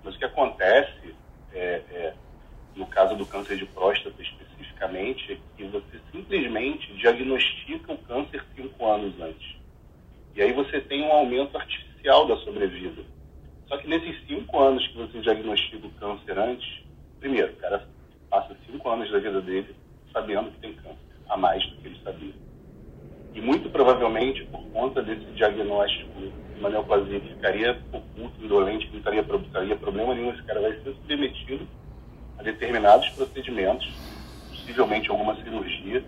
Mas o que acontece, é, é, no caso do câncer de próstata especificamente, é que você simplesmente diagnostica o câncer 5 anos antes. E aí você tem um aumento artificial da sobrevida. Só que nesses 5 anos que você diagnostica o câncer antes, Primeiro, o cara passa cinco anos da vida dele sabendo que tem câncer, a mais do que ele sabia. E muito provavelmente, por conta desse diagnóstico uma neoplasia que ficaria oculto, indolente, que não teria, teria problema nenhum, esse cara vai ser submetido a determinados procedimentos, possivelmente alguma cirurgia,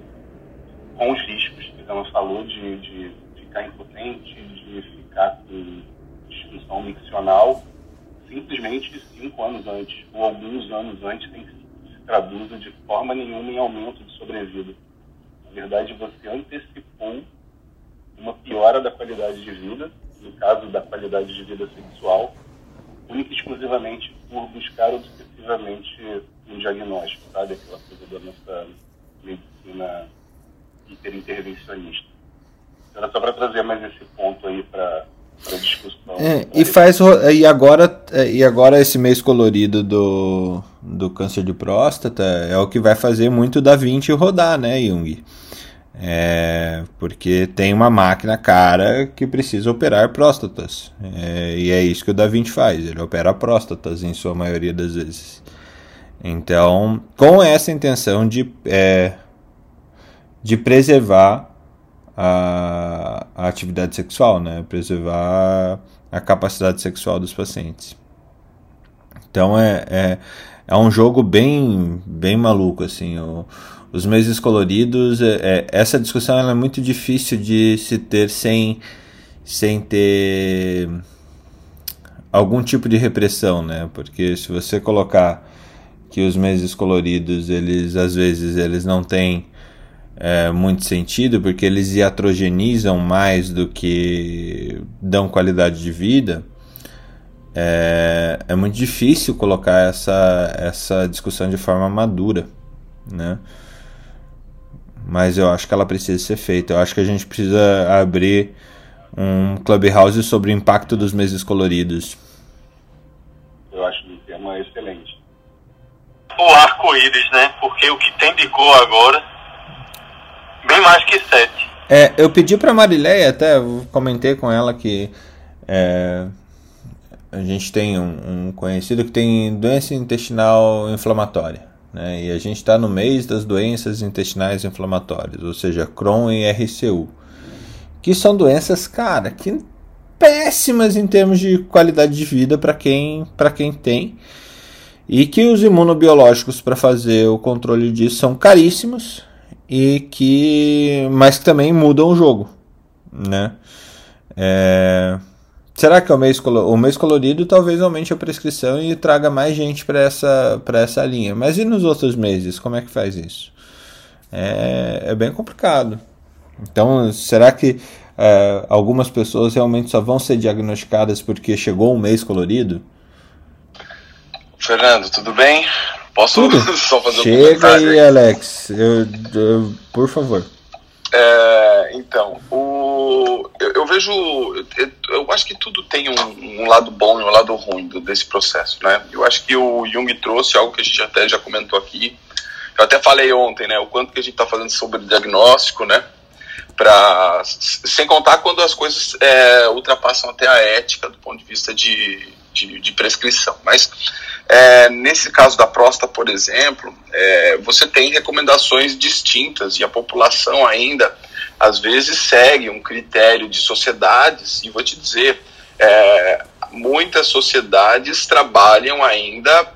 com os riscos que ela falou de, de ficar impotente, de ficar com disfunção miccional simplesmente cinco anos antes, ou alguns anos antes, tem que se traduz de forma nenhuma em aumento de sobrevida. Na verdade, você antecipou uma piora da qualidade de vida, no caso da qualidade de vida sexual, única e exclusivamente por buscar obsessivamente um diagnóstico, sabe? Aquela coisa da nossa medicina hiperintervencionista. Era só para trazer mais esse ponto aí para. É, e faz e agora é, e agora esse mês colorido do, do câncer de próstata é o que vai fazer muito da 20 rodar, né, Jung? É, porque tem uma máquina cara que precisa operar próstatas. É, e é isso que o Da Vinci faz, ele opera próstatas em sua maioria das vezes. Então, com essa intenção de, é, de preservar a, a atividade sexual, né? Preservar a capacidade sexual dos pacientes. Então é, é, é um jogo bem, bem maluco, assim. O, os meses coloridos, é, é, essa discussão é muito difícil de se ter sem, sem ter algum tipo de repressão, né? Porque se você colocar que os meses coloridos, eles às vezes eles não têm é, muito sentido, porque eles iatrogenizam mais do que dão qualidade de vida, é, é muito difícil colocar essa, essa discussão de forma madura, né? Mas eu acho que ela precisa ser feita. Eu acho que a gente precisa abrir um clubhouse sobre o impacto dos meses coloridos. Eu acho que o tema é excelente. O arco-íris, né? Porque o que tem de cor agora Bem mais que sete. É, eu pedi pra Marileia, até comentei com ela que é, a gente tem um, um, conhecido que tem doença intestinal inflamatória. Né? E a gente está no mês das doenças intestinais inflamatórias, ou seja, Crohn e RCU. que são doenças, cara, que péssimas em termos de qualidade de vida para quem, quem tem. E que os imunobiológicos para fazer o controle disso são caríssimos e que mas que também mudam o jogo, né? É... Será que é o mês, o mês colorido talvez aumente a prescrição e traga mais gente para essa, essa linha? Mas e nos outros meses? Como é que faz isso? É, é bem complicado. Então, será que é, algumas pessoas realmente só vão ser diagnosticadas porque chegou um mês colorido? Fernando, tudo bem? Posso <laughs> só fazer Chega um aí, Alex. Eu, eu, por favor. É, então, o, eu, eu vejo. Eu, eu, acho que tudo tem um, um, lado bom e um lado ruim desse processo, né? Eu acho que o Jung trouxe algo que a gente até já comentou aqui. Eu até falei ontem, né? O quanto que a gente está fazendo sobre diagnóstico, né? para sem contar quando as coisas é, ultrapassam até a ética do ponto de vista de, de, de prescrição. Mas é, nesse caso da próstata, por exemplo, é, você tem recomendações distintas e a população ainda às vezes segue um critério de sociedades e vou te dizer é, muitas sociedades trabalham ainda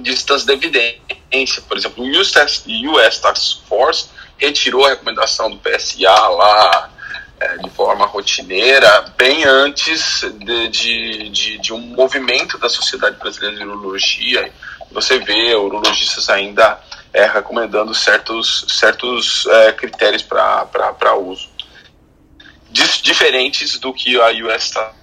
distância da evidência. Por exemplo, o US Task Force retirou a recomendação do PSA lá é, de forma rotineira, bem antes de, de, de, de, um movimento da Sociedade Brasileira de Urologia. Você vê urologistas ainda é, recomendando certos, certos é, critérios para uso. diferentes do que a US Task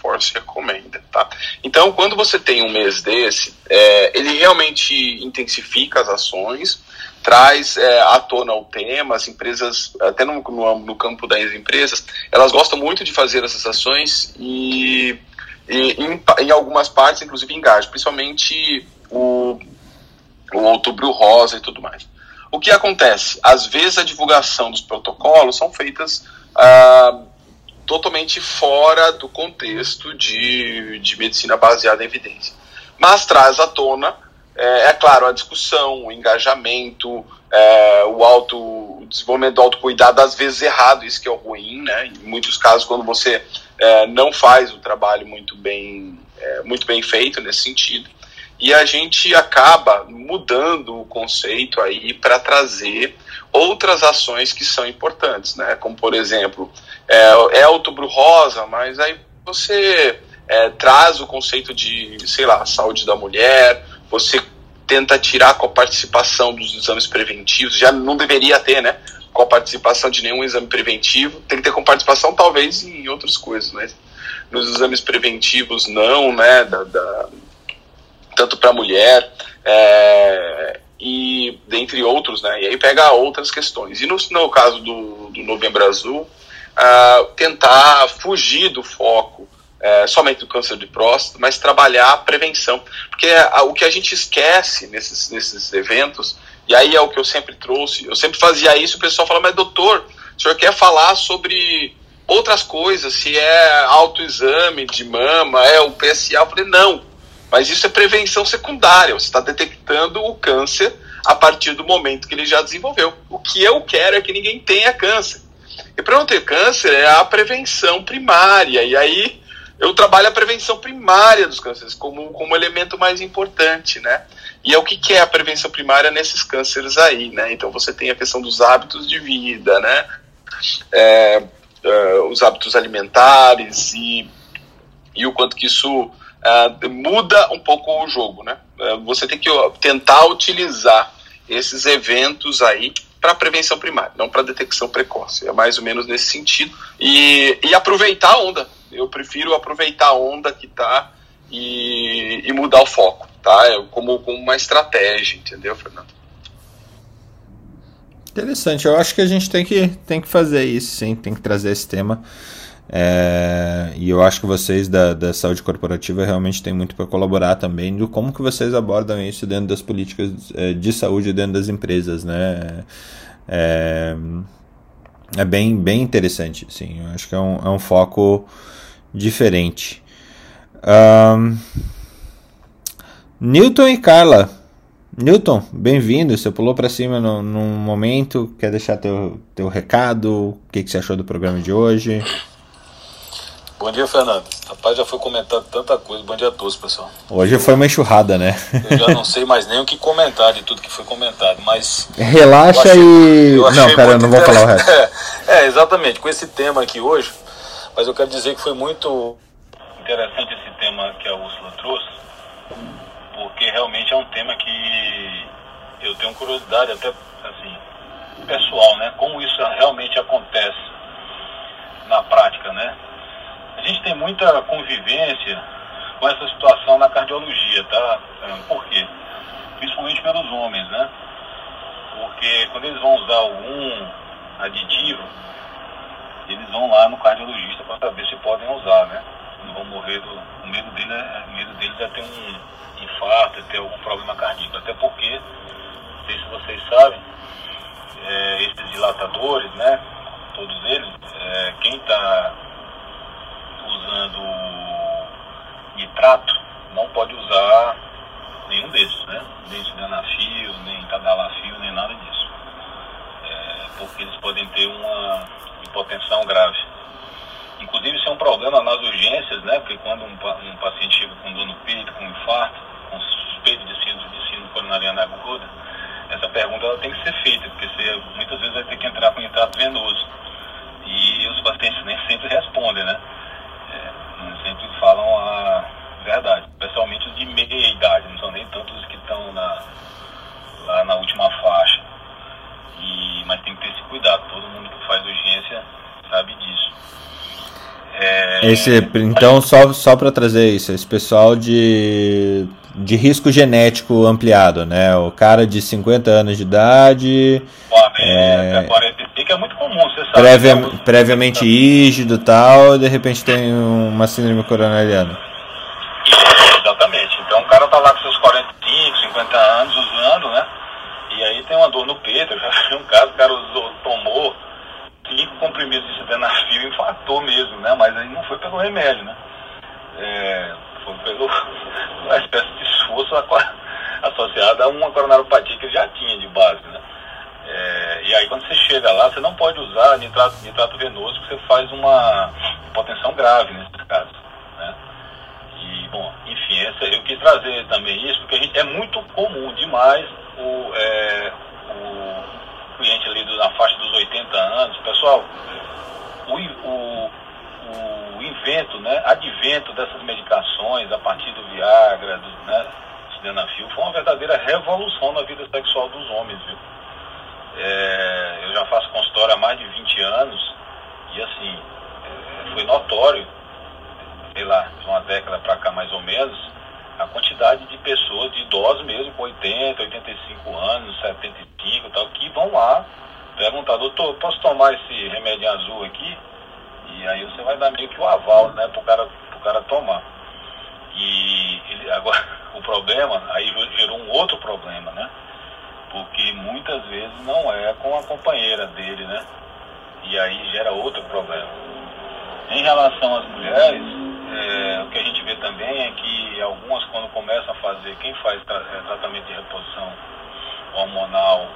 Force recomenda, tá? Então, quando você tem um mês desse, é, ele realmente intensifica as ações, traz é, à tona o tema, as empresas, até no, no, no, campo das empresas, elas gostam muito de fazer essas ações e, e em, em, algumas partes, inclusive, engajam, principalmente o, o outubro rosa e tudo mais. O que acontece? Às vezes a divulgação dos protocolos são feitas ah, totalmente fora do contexto de, de medicina baseada em evidência. Mas traz à tona é, é claro, a discussão, o engajamento, é, o auto, desenvolvimento do autocuidado, às vezes errado, isso que é o ruim, né? Em muitos casos, quando você é, não faz o trabalho muito bem, é, muito bem feito nesse sentido. E a gente acaba mudando o conceito aí para trazer outras ações que são importantes, né? Como, por exemplo, é, é outubro rosa, mas aí você é, traz o conceito de, sei lá, saúde da mulher, você tenta tirar com a participação dos exames preventivos, já não deveria ter, né? Com a participação de nenhum exame preventivo, tem que ter com participação talvez em outras coisas, né? Nos exames preventivos não, né? Da, da tanto para mulher é, e dentre outros, né? E aí pega outras questões. E no, no caso do, do Novembro Azul, uh, tentar fugir do foco é, somente do câncer de próstata, mas trabalhar a prevenção. Porque a, o que a gente esquece nesses, nesses eventos, e aí é o que eu sempre trouxe, eu sempre fazia isso, o pessoal fala, mas doutor, o senhor quer falar sobre outras coisas, se é autoexame de mama, é o PSA, eu falei, não, mas isso é prevenção secundária, você está detectando o câncer a partir do momento que ele já desenvolveu. O que eu quero é que ninguém tenha câncer. E para não ter câncer é a prevenção primária. E aí eu trabalho a prevenção primária dos cânceres como, como elemento mais importante, né? E é o que, que é a prevenção primária nesses cânceres aí, né? Então você tem a questão dos hábitos de vida, né? É, é, os hábitos alimentares e, e o quanto que isso é, muda um pouco o jogo, né? É, você tem que tentar utilizar esses eventos aí para prevenção primária, não para detecção precoce. É mais ou menos nesse sentido. E, e aproveitar a onda, eu prefiro aproveitar a onda que tá e, e mudar o foco, tá? É como, como uma estratégia, entendeu, Fernando? Interessante, eu acho que a gente tem que, tem que fazer isso, sim, tem que trazer esse tema. É, e eu acho que vocês da, da saúde corporativa realmente têm muito para colaborar também do como que vocês abordam isso dentro das políticas é, de saúde dentro das empresas, né? É, é bem, bem interessante, sim. Eu acho que é um, é um foco diferente. Um, Newton e Carla, Newton, bem-vindo. Você pulou para cima no, num momento. Quer deixar teu, teu recado? O que, que você achou do programa de hoje? Bom dia, Fernando. Rapaz, já foi comentado tanta coisa. Bom dia a todos, pessoal. Hoje foi uma enxurrada, né? Eu já não sei mais nem o que comentar de tudo que foi comentado, mas. Relaxa achei, e. Não, pera, eu não vou falar o resto. <laughs> É, exatamente. Com esse tema aqui hoje, mas eu quero dizer que foi muito interessante esse tema que a Úrsula trouxe, porque realmente é um tema que eu tenho curiosidade, até assim, pessoal, né? Como isso realmente acontece na prática, né? A gente tem muita convivência com essa situação na cardiologia, tá? Por quê? Principalmente pelos homens, né? Porque quando eles vão usar algum aditivo, eles vão lá no cardiologista para saber se podem usar, né? Não vão morrer do. O medo, dele é, o medo deles é ter um infarto, é ter algum problema cardíaco. Até porque, não sei se vocês sabem, é, esses dilatadores, né? Todos eles, é, quem está usando nitrato, não pode usar nenhum desses, né? Nem sildenafil, nem tadalafil, nem nada disso. É, porque eles podem ter uma hipotensão grave. Inclusive isso é um problema nas urgências, né? Porque quando um, um paciente chega com dor no peito, com infarto, com suspeito de síndrome, de síndrome coronariana aguda, essa pergunta ela tem que ser feita, porque você muitas vezes vai ter que entrar com nitrato venoso. E os pacientes nem sempre respondem, né? É, sempre falam a verdade, especialmente os de meia idade, não são nem tantos os que estão na, lá na última faixa. E, mas tem que ter esse cuidado, todo mundo que faz urgência sabe disso. É, esse, então, só, só para trazer isso, esse pessoal de, de risco genético ampliado, né? O cara de 50 anos de idade. É, 45 é muito comum, você sabe. Prévia, né? Previamente rígido e tal, e de repente tem uma síndrome coronariana. Exatamente. Então o cara tá lá com seus 45, 50 anos usando, né? E aí tem uma dor no peito. Eu já vi um caso, o cara usou, tomou cinco comprimidos de sildenafil e infartou mesmo, né? Mas aí não foi pelo remédio, né? É, foi pelo <laughs> uma espécie de esforço associado a uma coronaropatia que ele já tinha de base, né? É, e aí quando você chega lá, você não pode usar nitrato, nitrato venoso, porque você faz uma hipotensão grave nesse caso, né? E, bom, enfim, essa, eu quis trazer também isso, porque é muito comum demais o, é, o cliente ali do, na faixa dos 80 anos, pessoal, o, o, o invento, né, advento dessas medicações a partir do Viagra, do né, Sildenafil, foi uma verdadeira revolução na vida sexual dos homens, viu? É, eu já faço consultório há mais de 20 anos e assim, é, foi notório, sei lá, de uma década para cá mais ou menos, a quantidade de pessoas, de idosos mesmo, com 80, 85 anos, 75 e tal, que vão lá perguntar, doutor, posso tomar esse remédio azul aqui? E aí você vai dar meio que o aval, né, pro cara, pro cara tomar. E ele, agora, <laughs> o problema, aí gerou um outro problema, né? Porque muitas vezes não é com a companheira dele, né? E aí gera outro problema. Em relação às mulheres, é, o que a gente vê também é que algumas, quando começam a fazer, quem faz tra é, tratamento de reposição hormonal,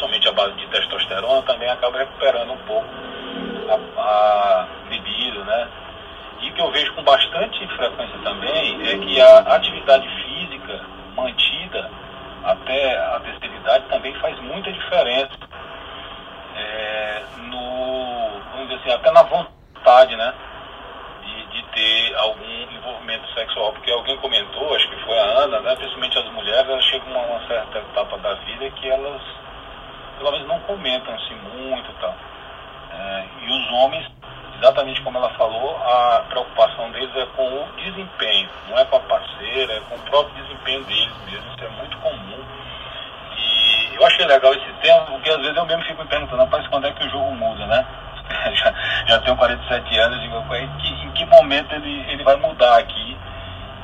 somente a base de testosterona, também acaba recuperando um pouco a, a libido, né? E que eu vejo com bastante frequência também é que a atividade física mantida até a terceira idade também faz muita diferença é, no, vamos dizer assim, até na vontade, né? De, ter algum envolvimento sexual, porque alguém comentou, acho que foi a Ana, né? Principalmente as mulheres, elas chegam a uma certa etapa da vida que elas, pelo menos, não comentam assim muito e tal. É, e os homens, exatamente como ela falou, a preocupação deles é com o desempenho, não é com a parceira, é com o próprio desempenho deles mesmo, isso é muito comum. E eu achei legal esse tema, porque às vezes eu mesmo fico me perguntando, rapaz, quando é que o jogo muda, né? <laughs> já, já tenho 47 anos, digo, que, em que momento ele, ele vai mudar aqui?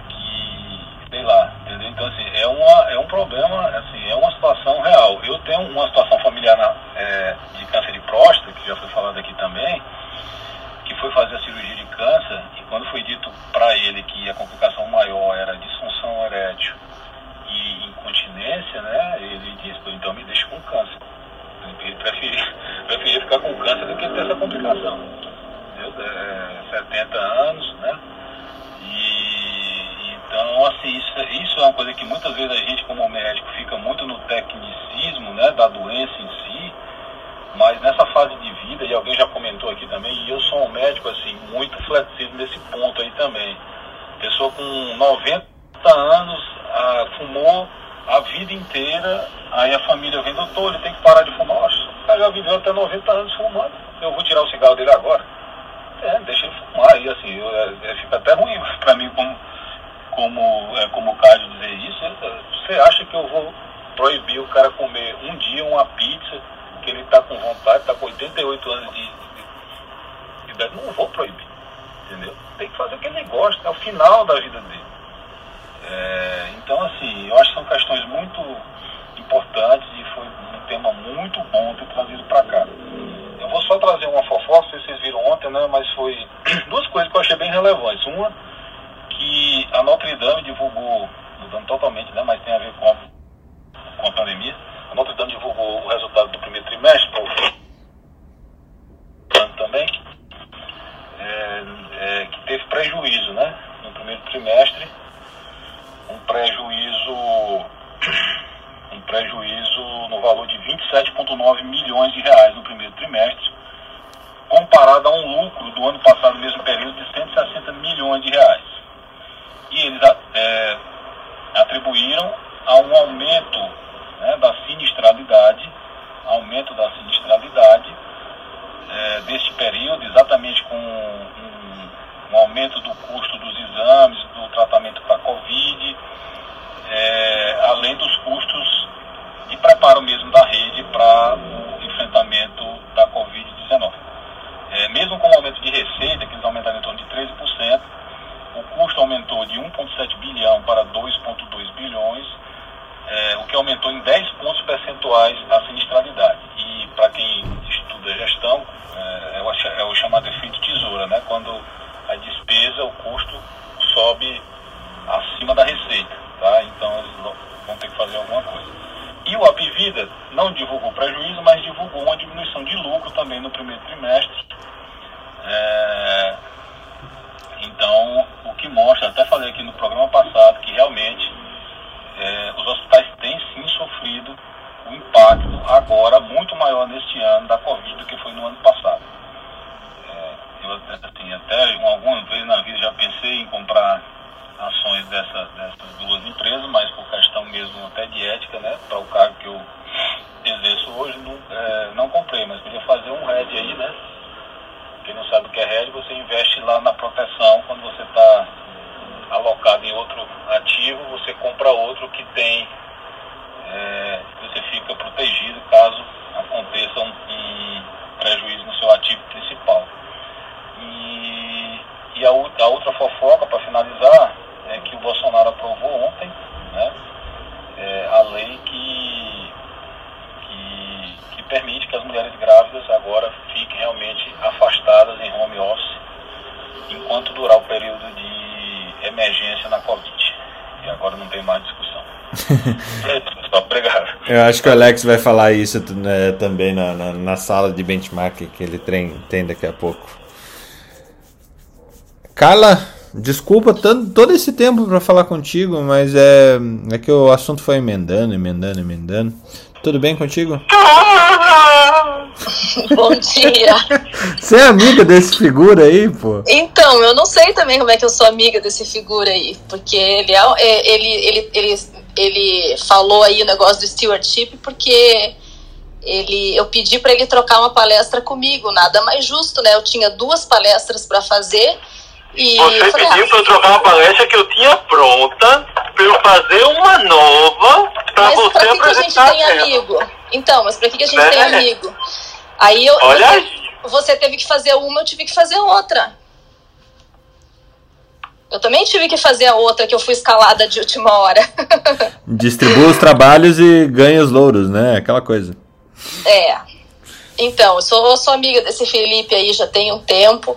Que, sei lá, entendeu? Então, assim, é, uma, é um problema, assim, é uma situação real. Eu tenho uma situação familiar na, é, de câncer de próstata, que já foi falado aqui também, que foi fazer a cirurgia de câncer, e quando foi dito para ele que a complicação maior era disfunção erétil e incontinência, né? Ele disse, então me deixa com câncer. Ele preferia, preferia ficar com câncer do que ter essa complicação. É, 70 anos, né? E então, assim, isso, isso é uma coisa que muitas vezes a gente como médico fica muito no tecnicismo, né, da doença em si, mas nessa fase de vida, e alguém já comentou aqui também, e eu sou um médico, assim, muito flexível nesse ponto aí também. Pessoa com 90 anos, ah, fumou a vida inteira, aí a família vem, doutor, ele tem que parar de fumar. Nossa, o cara já viveu até 90 anos fumando, eu vou tirar o cigarro dele agora. É, deixa ele fumar, e assim, eu, é, é fica até ruim <laughs> para mim como, como, é, como Cádio dizer isso. Você acha que eu vou proibir o cara comer um dia uma pizza, que ele está com vontade, está com 88 anos de idade? Não vou proibir, entendeu? Tem que fazer o que ele gosta, é o final da vida dele. É, então, assim, eu acho que são questões muito importantes e foi um tema muito bom ter trazido para cá. Eu vou só trazer uma fofoca, se vocês viram ontem, né, mas foi <clears throat> duas coisas que eu achei bem relevantes. Uma, que a Notre Dame divulgou, mudando totalmente, né, mas tem a ver com a, com a pandemia, a Notre Dame divulgou o resultado do primeiro trimestre, ano também, é, é, que teve prejuízo, né, no primeiro trimestre, um prejuízo um prejuízo no valor de 27,9 milhões de reais no primeiro trimestre, comparado a um lucro do ano passado, mesmo período, de 160 milhões de reais. E eles é, atribuíram a um aumento né, da sinistralidade, aumento da sinistralidade é, deste período, exatamente com um, um aumento do custo dos exames, do tratamento para Covid, é, além dos custos de preparo mesmo da rede para o enfrentamento da Covid-19. É, mesmo com o aumento de receita, que eles aumentaram em torno de 13%, o custo aumentou de 1,7 bilhão para 2,2 bilhões, é, o que aumentou em 10 pontos percentuais a sinistralidade. E para quem estuda gestão, é, é, o, é o chamado efeito tesoura, né? quando a despesa, o custo sobe acima da receita. Tá? Então eles vão ter que fazer alguma coisa. E o Apivida não divulgou prejuízo, mas divulgou uma diminuição de lucro também no primeiro trimestre. É... Então, o que mostra, até falei aqui no programa passado, que realmente é, os hospitais têm sim sofrido o impacto agora muito maior neste ano da Covid do que foi no ano passado. É, assim, até alguma vez na vida já pensei em comprar ações dessa, dessas duas empresas, mas por questão mesmo até de ética, né, para o cargo que eu exerço hoje, não, é, não comprei, mas podia fazer um RED aí, né? Quem não sabe o que é RED, você investe lá na proteção quando você está alocado em outro ativo, você compra outro que tem, é, você fica protegido caso aconteça um, um prejuízo no seu ativo principal. A, a outra fofoca, para finalizar, é, que o Bolsonaro aprovou ontem, né, é, a lei que, que, que, permite que as mulheres grávidas agora fiquem realmente afastadas em home office enquanto durar o período de emergência na Covid. E agora não tem mais discussão. <laughs> <laughs> obrigado. Eu acho que o Alex vai falar isso né, também na, na, na, sala de benchmark que ele tem, tem daqui a pouco. Carla, Desculpa tanto, todo esse tempo para falar contigo, mas é, é que o assunto foi emendando, emendando, emendando. Tudo bem contigo? <laughs> Bom dia. Você é amiga desse figura aí, pô? Então, eu não sei também como é que eu sou amiga desse figura aí, porque ele é, é ele, ele, ele, ele falou aí o negócio do stewardship porque ele, eu pedi para ele trocar uma palestra comigo, nada mais justo, né? Eu tinha duas palestras para fazer e Você pediu para eu trocar uma palestra que eu tinha pronta para eu fazer uma nova para você pra que apresentar. que a gente tem amigo? Então, mas para que, que a gente é. tem amigo? Aí eu, Olha você, aí. você teve que fazer uma, eu tive que fazer outra. Eu também tive que fazer a outra que eu fui escalada de última hora. <laughs> Distribua os trabalhos e ganha os louros, né? Aquela coisa. É. Então, eu sou, eu sou amiga desse Felipe aí já tem um tempo.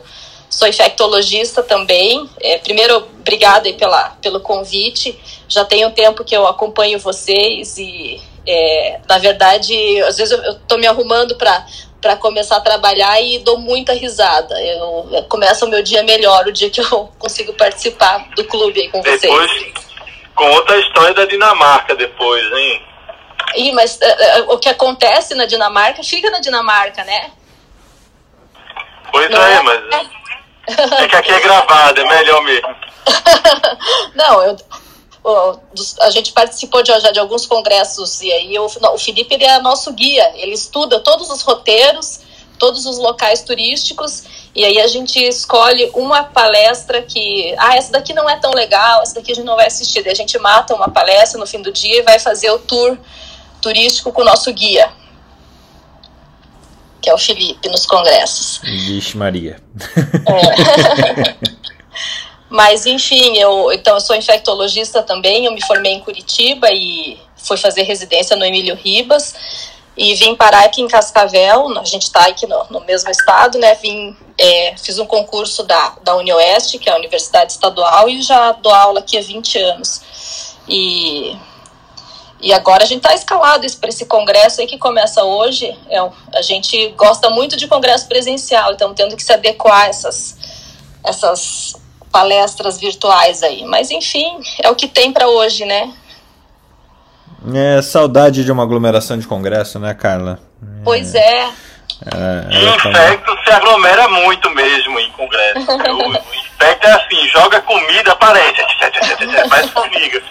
Sou infectologista também. É, primeiro, obrigada pela, pelo convite. Já tem um tempo que eu acompanho vocês e, é, na verdade, às vezes eu estou me arrumando para para começar a trabalhar e dou muita risada. Eu, eu começo o meu dia melhor, o dia que eu <laughs> consigo participar do clube aí com depois, vocês. Com outra história da Dinamarca depois, hein? Ih, mas uh, uh, o que acontece na Dinamarca fica na Dinamarca, né? Pois é, é, mas. É que aqui é gravado, é melhor mesmo. <laughs> Não, eu, a gente participou de, já de alguns congressos e aí o, o Felipe ele é nosso guia, ele estuda todos os roteiros, todos os locais turísticos e aí a gente escolhe uma palestra que, ah, essa daqui não é tão legal, essa daqui a gente não vai assistir. Daí a gente mata uma palestra no fim do dia e vai fazer o tour turístico com o nosso guia, que é o Felipe, nos congressos. Vixe Maria. É. <laughs> Mas, enfim, eu, então, eu sou infectologista também, eu me formei em Curitiba e fui fazer residência no Emílio Ribas e vim parar aqui em Cascavel, a gente está aqui no, no, mesmo estado, né? Vim, é, fiz um concurso da, da UniOeste, que é a Universidade Estadual, e já dou aula aqui há 20 anos. E e agora a gente está escalado para esse congresso aí que começa hoje. É, a gente gosta muito de congresso presencial, então tendo que se adequar a essas, essas palestras virtuais aí. Mas enfim, é o que tem para hoje, né? É saudade de uma aglomeração de congresso, né, Carla? Pois é. é. É, o infecto se aglomera muito mesmo em congresso. <laughs> o, o infecto é assim, joga comida, aparece, faz formiga.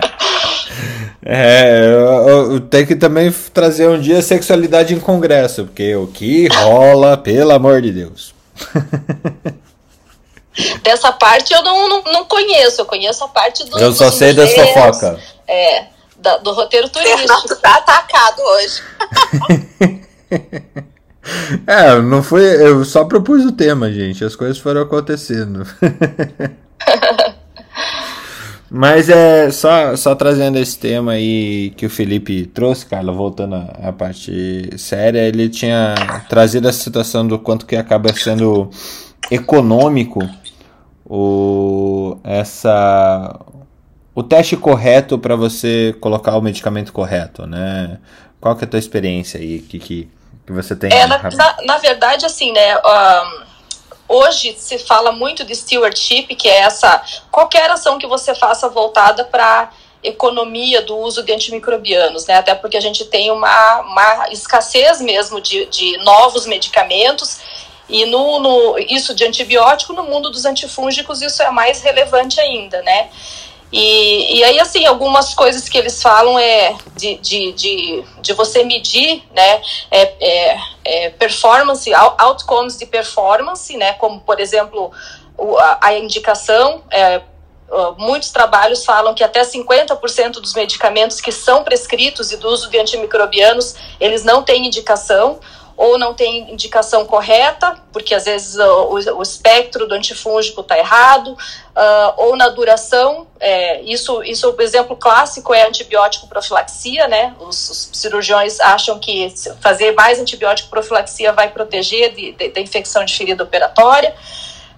<laughs> É, tenho que também trazer um dia sexualidade em congresso, porque o que rola, pelo amor de Deus. <laughs> Dessa parte eu não, não, não conheço, eu conheço a parte do. Eu só sei das fofocas. É, da, do roteiro turístico. Fernando tá atacado hoje. <laughs> é, não foi. Eu só propus o tema, gente. As coisas foram acontecendo. Mas é só, só trazendo esse tema aí que o Felipe trouxe, Carla, voltando à parte séria, ele tinha trazido a situação do quanto que acaba sendo econômico o, essa, o teste correto para você colocar o medicamento correto, né? Qual que é a tua experiência aí que, que, que você tem? É, na, na, na verdade, assim, né? Um Hoje se fala muito de stewardship, que é essa qualquer ação que você faça voltada para economia do uso de antimicrobianos, né? Até porque a gente tem uma, uma escassez mesmo de, de novos medicamentos e no, no, isso de antibiótico no mundo dos antifúngicos isso é mais relevante ainda, né? E, e aí, assim, algumas coisas que eles falam é de, de, de, de você medir, né, é, é, é performance, outcomes de performance, né, como, por exemplo, a, indicação, é, muitos trabalhos falam que até 50% dos medicamentos que são prescritos e do uso de antimicrobianos, eles não têm indicação, ou não tem indicação correta, porque às vezes o, o espectro do antifúngico está errado, uh, ou na duração, é, isso, isso, o exemplo clássico é antibiótico profilaxia, né? Os, os, cirurgiões acham que fazer mais antibiótico profilaxia vai proteger da infecção de ferida operatória.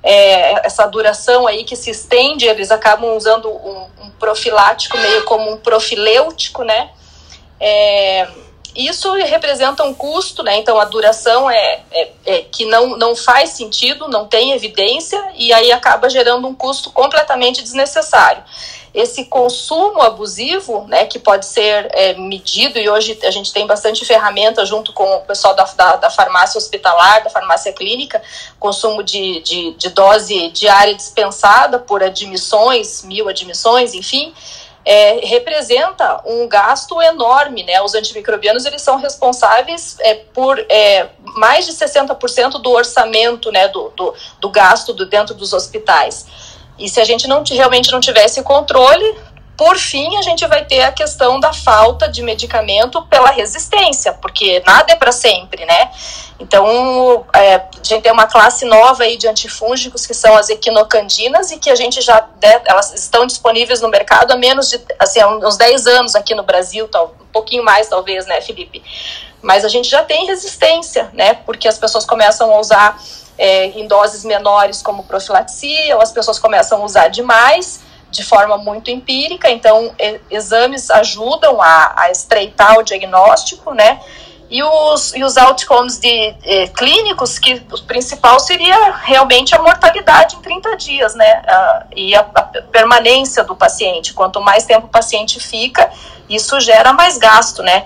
É, essa duração aí que se estende, eles acabam usando um, um profilático meio como um profilêutico, né? É, isso representa um custo, né? Então a duração é, é, é, que não, não faz sentido, não tem evidência e aí acaba gerando um custo completamente desnecessário. Esse consumo abusivo, né, que pode ser é, medido, e hoje a gente tem bastante ferramenta junto com o pessoal da, da, da farmácia hospitalar, da farmácia clínica, consumo de, de, de dose diária dispensada por admissões, mil admissões, enfim, é, representa um gasto enorme, né? Os antimicrobianos eles são responsáveis é, por é, mais de 60% do orçamento, né, do, do, do gasto do, dentro dos hospitais. E se a gente não realmente não tivesse controle, por fim, a gente vai ter a questão da falta de medicamento pela resistência, porque nada é para sempre, né? Então, é, a gente tem uma classe nova aí de antifúngicos que são as equinocandinas e que a gente já, elas estão disponíveis no mercado há menos de, assim, uns 10 anos aqui no Brasil, tal, um pouquinho mais talvez, né, Felipe? mas a gente já tem resistência, né? Porque as pessoas começam a usar é, em doses menores como profilaxia, ou as pessoas começam a usar demais de forma muito empírica, então exames ajudam a, a estreitar o diagnóstico, né? E os, e os outcomes de, eh, clínicos, que o principal seria realmente a mortalidade em 30 dias, né? Ah, e a, a, permanência do paciente. Quanto mais tempo o paciente fica, isso gera mais gasto, né?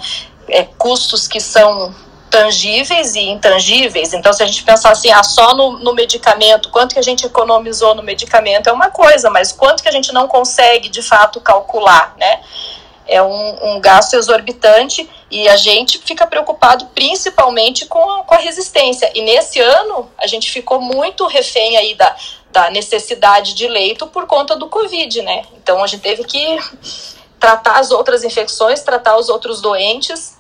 É, custos que são tangíveis e intangíveis. Então, se a gente pensar assim, ah, só no, no, medicamento, quanto que a gente economizou no medicamento é uma coisa, mas quanto que a gente não consegue de fato calcular, né? é um, um, gasto exorbitante e a gente fica preocupado principalmente com a, com a, resistência. E nesse ano a gente ficou muito refém aí da, da necessidade de leito por conta do Covid, né? Então a gente teve que tratar as outras infecções, tratar os outros doentes.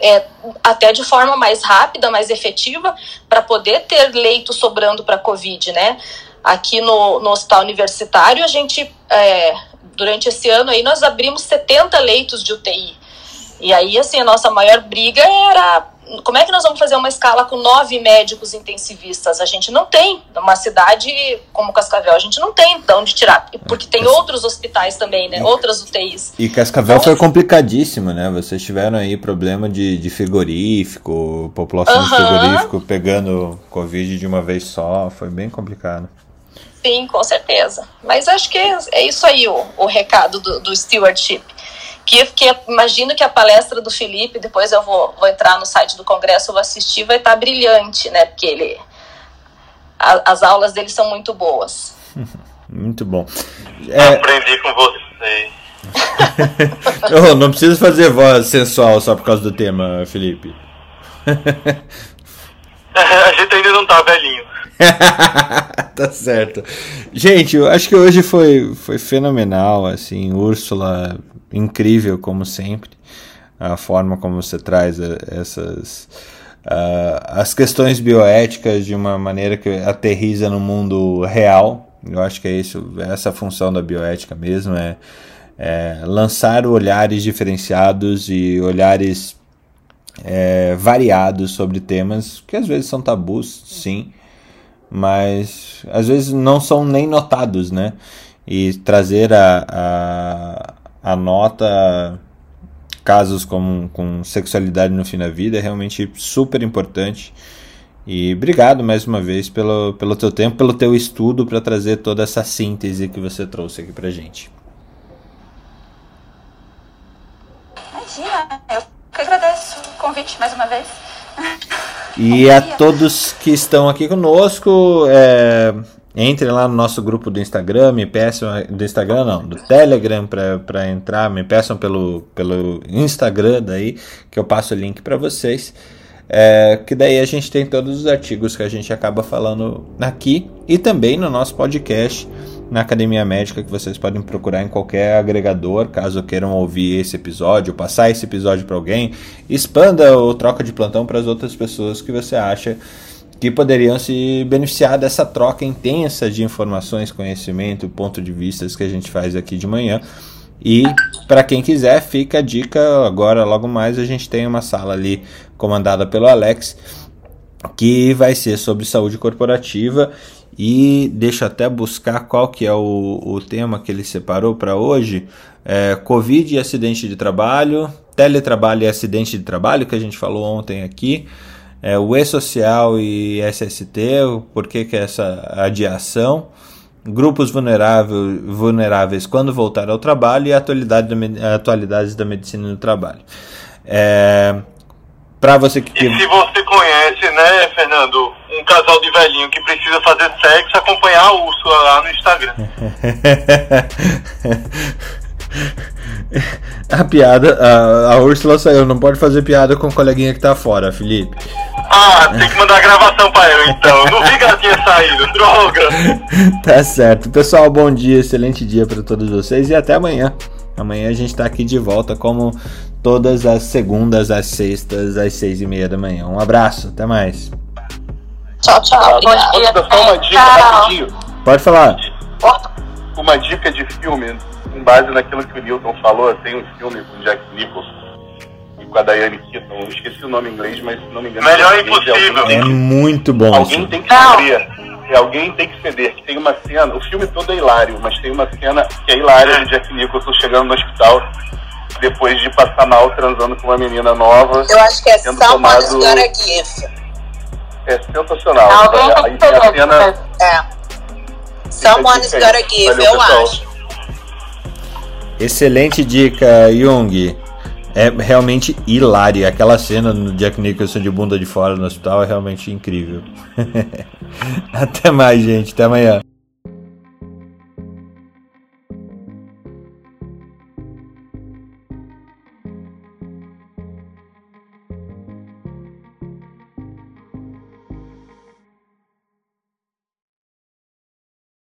É, até de forma mais rápida, mais efetiva, para poder ter leito sobrando para Covid, né? Aqui no, no hospital universitário, a gente é, durante esse ano aí nós abrimos 70 leitos de UTI. E aí, assim, a nossa maior briga era como é que nós vamos fazer uma escala com nove médicos intensivistas? A gente não tem. Numa cidade como Cascavel, a gente não tem de onde tirar. Porque tem outros hospitais também, né? Outras UTIs. E Cascavel então, foi complicadíssimo, né? Vocês tiveram aí problema de, de frigorífico, população uh -huh. de frigorífico pegando Covid de uma vez só. Foi bem complicado. Sim, com certeza. Mas acho que é isso aí o, o recado do, do stewardship. Que, que imagino que a palestra do Felipe, depois eu vou, vou entrar no site do Congresso, vou assistir, vai estar tá brilhante, né? Porque ele, a, as aulas dele são muito boas. <laughs> Muito bom. É... Aprendi com você. oh, <laughs> não precisa fazer voz sensual só por causa do tema, Felipe. <laughs> a gente ainda não tá velhinho. tá certo. Gente, eu acho que hoje foi, foi fenomenal, assim, Úrsula, incrível como sempre, a forma como você traz essas uh, as questões bioéticas de uma maneira que aterriza no mundo real. Eu acho que é isso, essa função da bioética mesmo é, é lançar olhares diferenciados e olhares é, variados sobre temas que às vezes são tabus, sim, mas às vezes não são nem notados, né? E trazer a, a, a nota casos com, com sexualidade no fim da vida é realmente super importante. E obrigado mais uma vez pelo, pelo teu tempo, pelo teu estudo para trazer toda essa síntese que você trouxe aqui pra gente. Imagina, eu que agradeço o convite mais uma vez. E a <laughs> todos que estão aqui conosco, é, entrem lá no nosso grupo do Instagram, me peçam do Instagram não, do Telegram para entrar, me peçam pelo, pelo Instagram daí que eu passo o link para vocês. É, que daí a gente tem todos os artigos que a gente acaba falando aqui e também no nosso podcast na Academia Médica que vocês podem procurar em qualquer agregador, caso queiram ouvir esse episódio, passar esse episódio para alguém, expanda o troca de plantão para as outras pessoas que você acha que poderiam se beneficiar dessa troca intensa de informações, conhecimento, ponto de vistas que a gente faz aqui de manhã. E para quem quiser, fica a dica agora logo mais a gente tem uma sala ali comandada pelo Alex que vai ser sobre saúde corporativa e deixa até buscar qual que é o, o tema que ele separou para hoje. É, Covid e acidente de trabalho, teletrabalho e acidente de trabalho, que a gente falou ontem aqui. É, o E-Social e SST, por que, que é essa adiação. Grupos vulnerável, vulneráveis quando voltar ao trabalho e atualidade da, atualidades da medicina no trabalho. É, para você que. E se você conhece, né, Fernando, um casal de velhinho que precisa fazer sexo, acompanhar a Úrsula lá no Instagram. <laughs> <laughs> a piada, a, a Úrsula saiu, não pode fazer piada com o coleguinha que tá fora, Felipe. Ah, tem que mandar a gravação pra eu então. Não vi que ela tinha saído, <laughs> droga. <laughs> tá certo. Pessoal, bom dia, excelente dia para todos vocês e até amanhã. Amanhã a gente tá aqui de volta como todas as segundas, às sextas, às seis e meia da manhã. Um abraço, até mais. Tchau, tchau. Bom dia. Só uma dica rapidinho. Pode falar. Uma dica de filme, com base naquilo que o Newton falou, tem um filme com Jack Nicholson, que com a Diane Keaton. Eu esqueci o nome em inglês, mas se não me engano. Melhor impossível. É muito bom. Alguém tem que ceder. É, alguém tem que ceder. Que tem uma cena. O filme todo é hilário, mas tem uma cena que é hilária de Jack Nicholson chegando no hospital depois de passar mal transando com uma menina nova. Eu acho que é Someone's tomado- Gotta Give. É sensacional. Alguém tem Aí que tem a ceder. cena. É. Someone's. Gotta Give, eu acho. Excelente dica, Jung. É realmente hilário. Aquela cena no Jack Nicholson de bunda de fora no hospital é realmente incrível. <laughs> Até mais, gente. Até amanhã.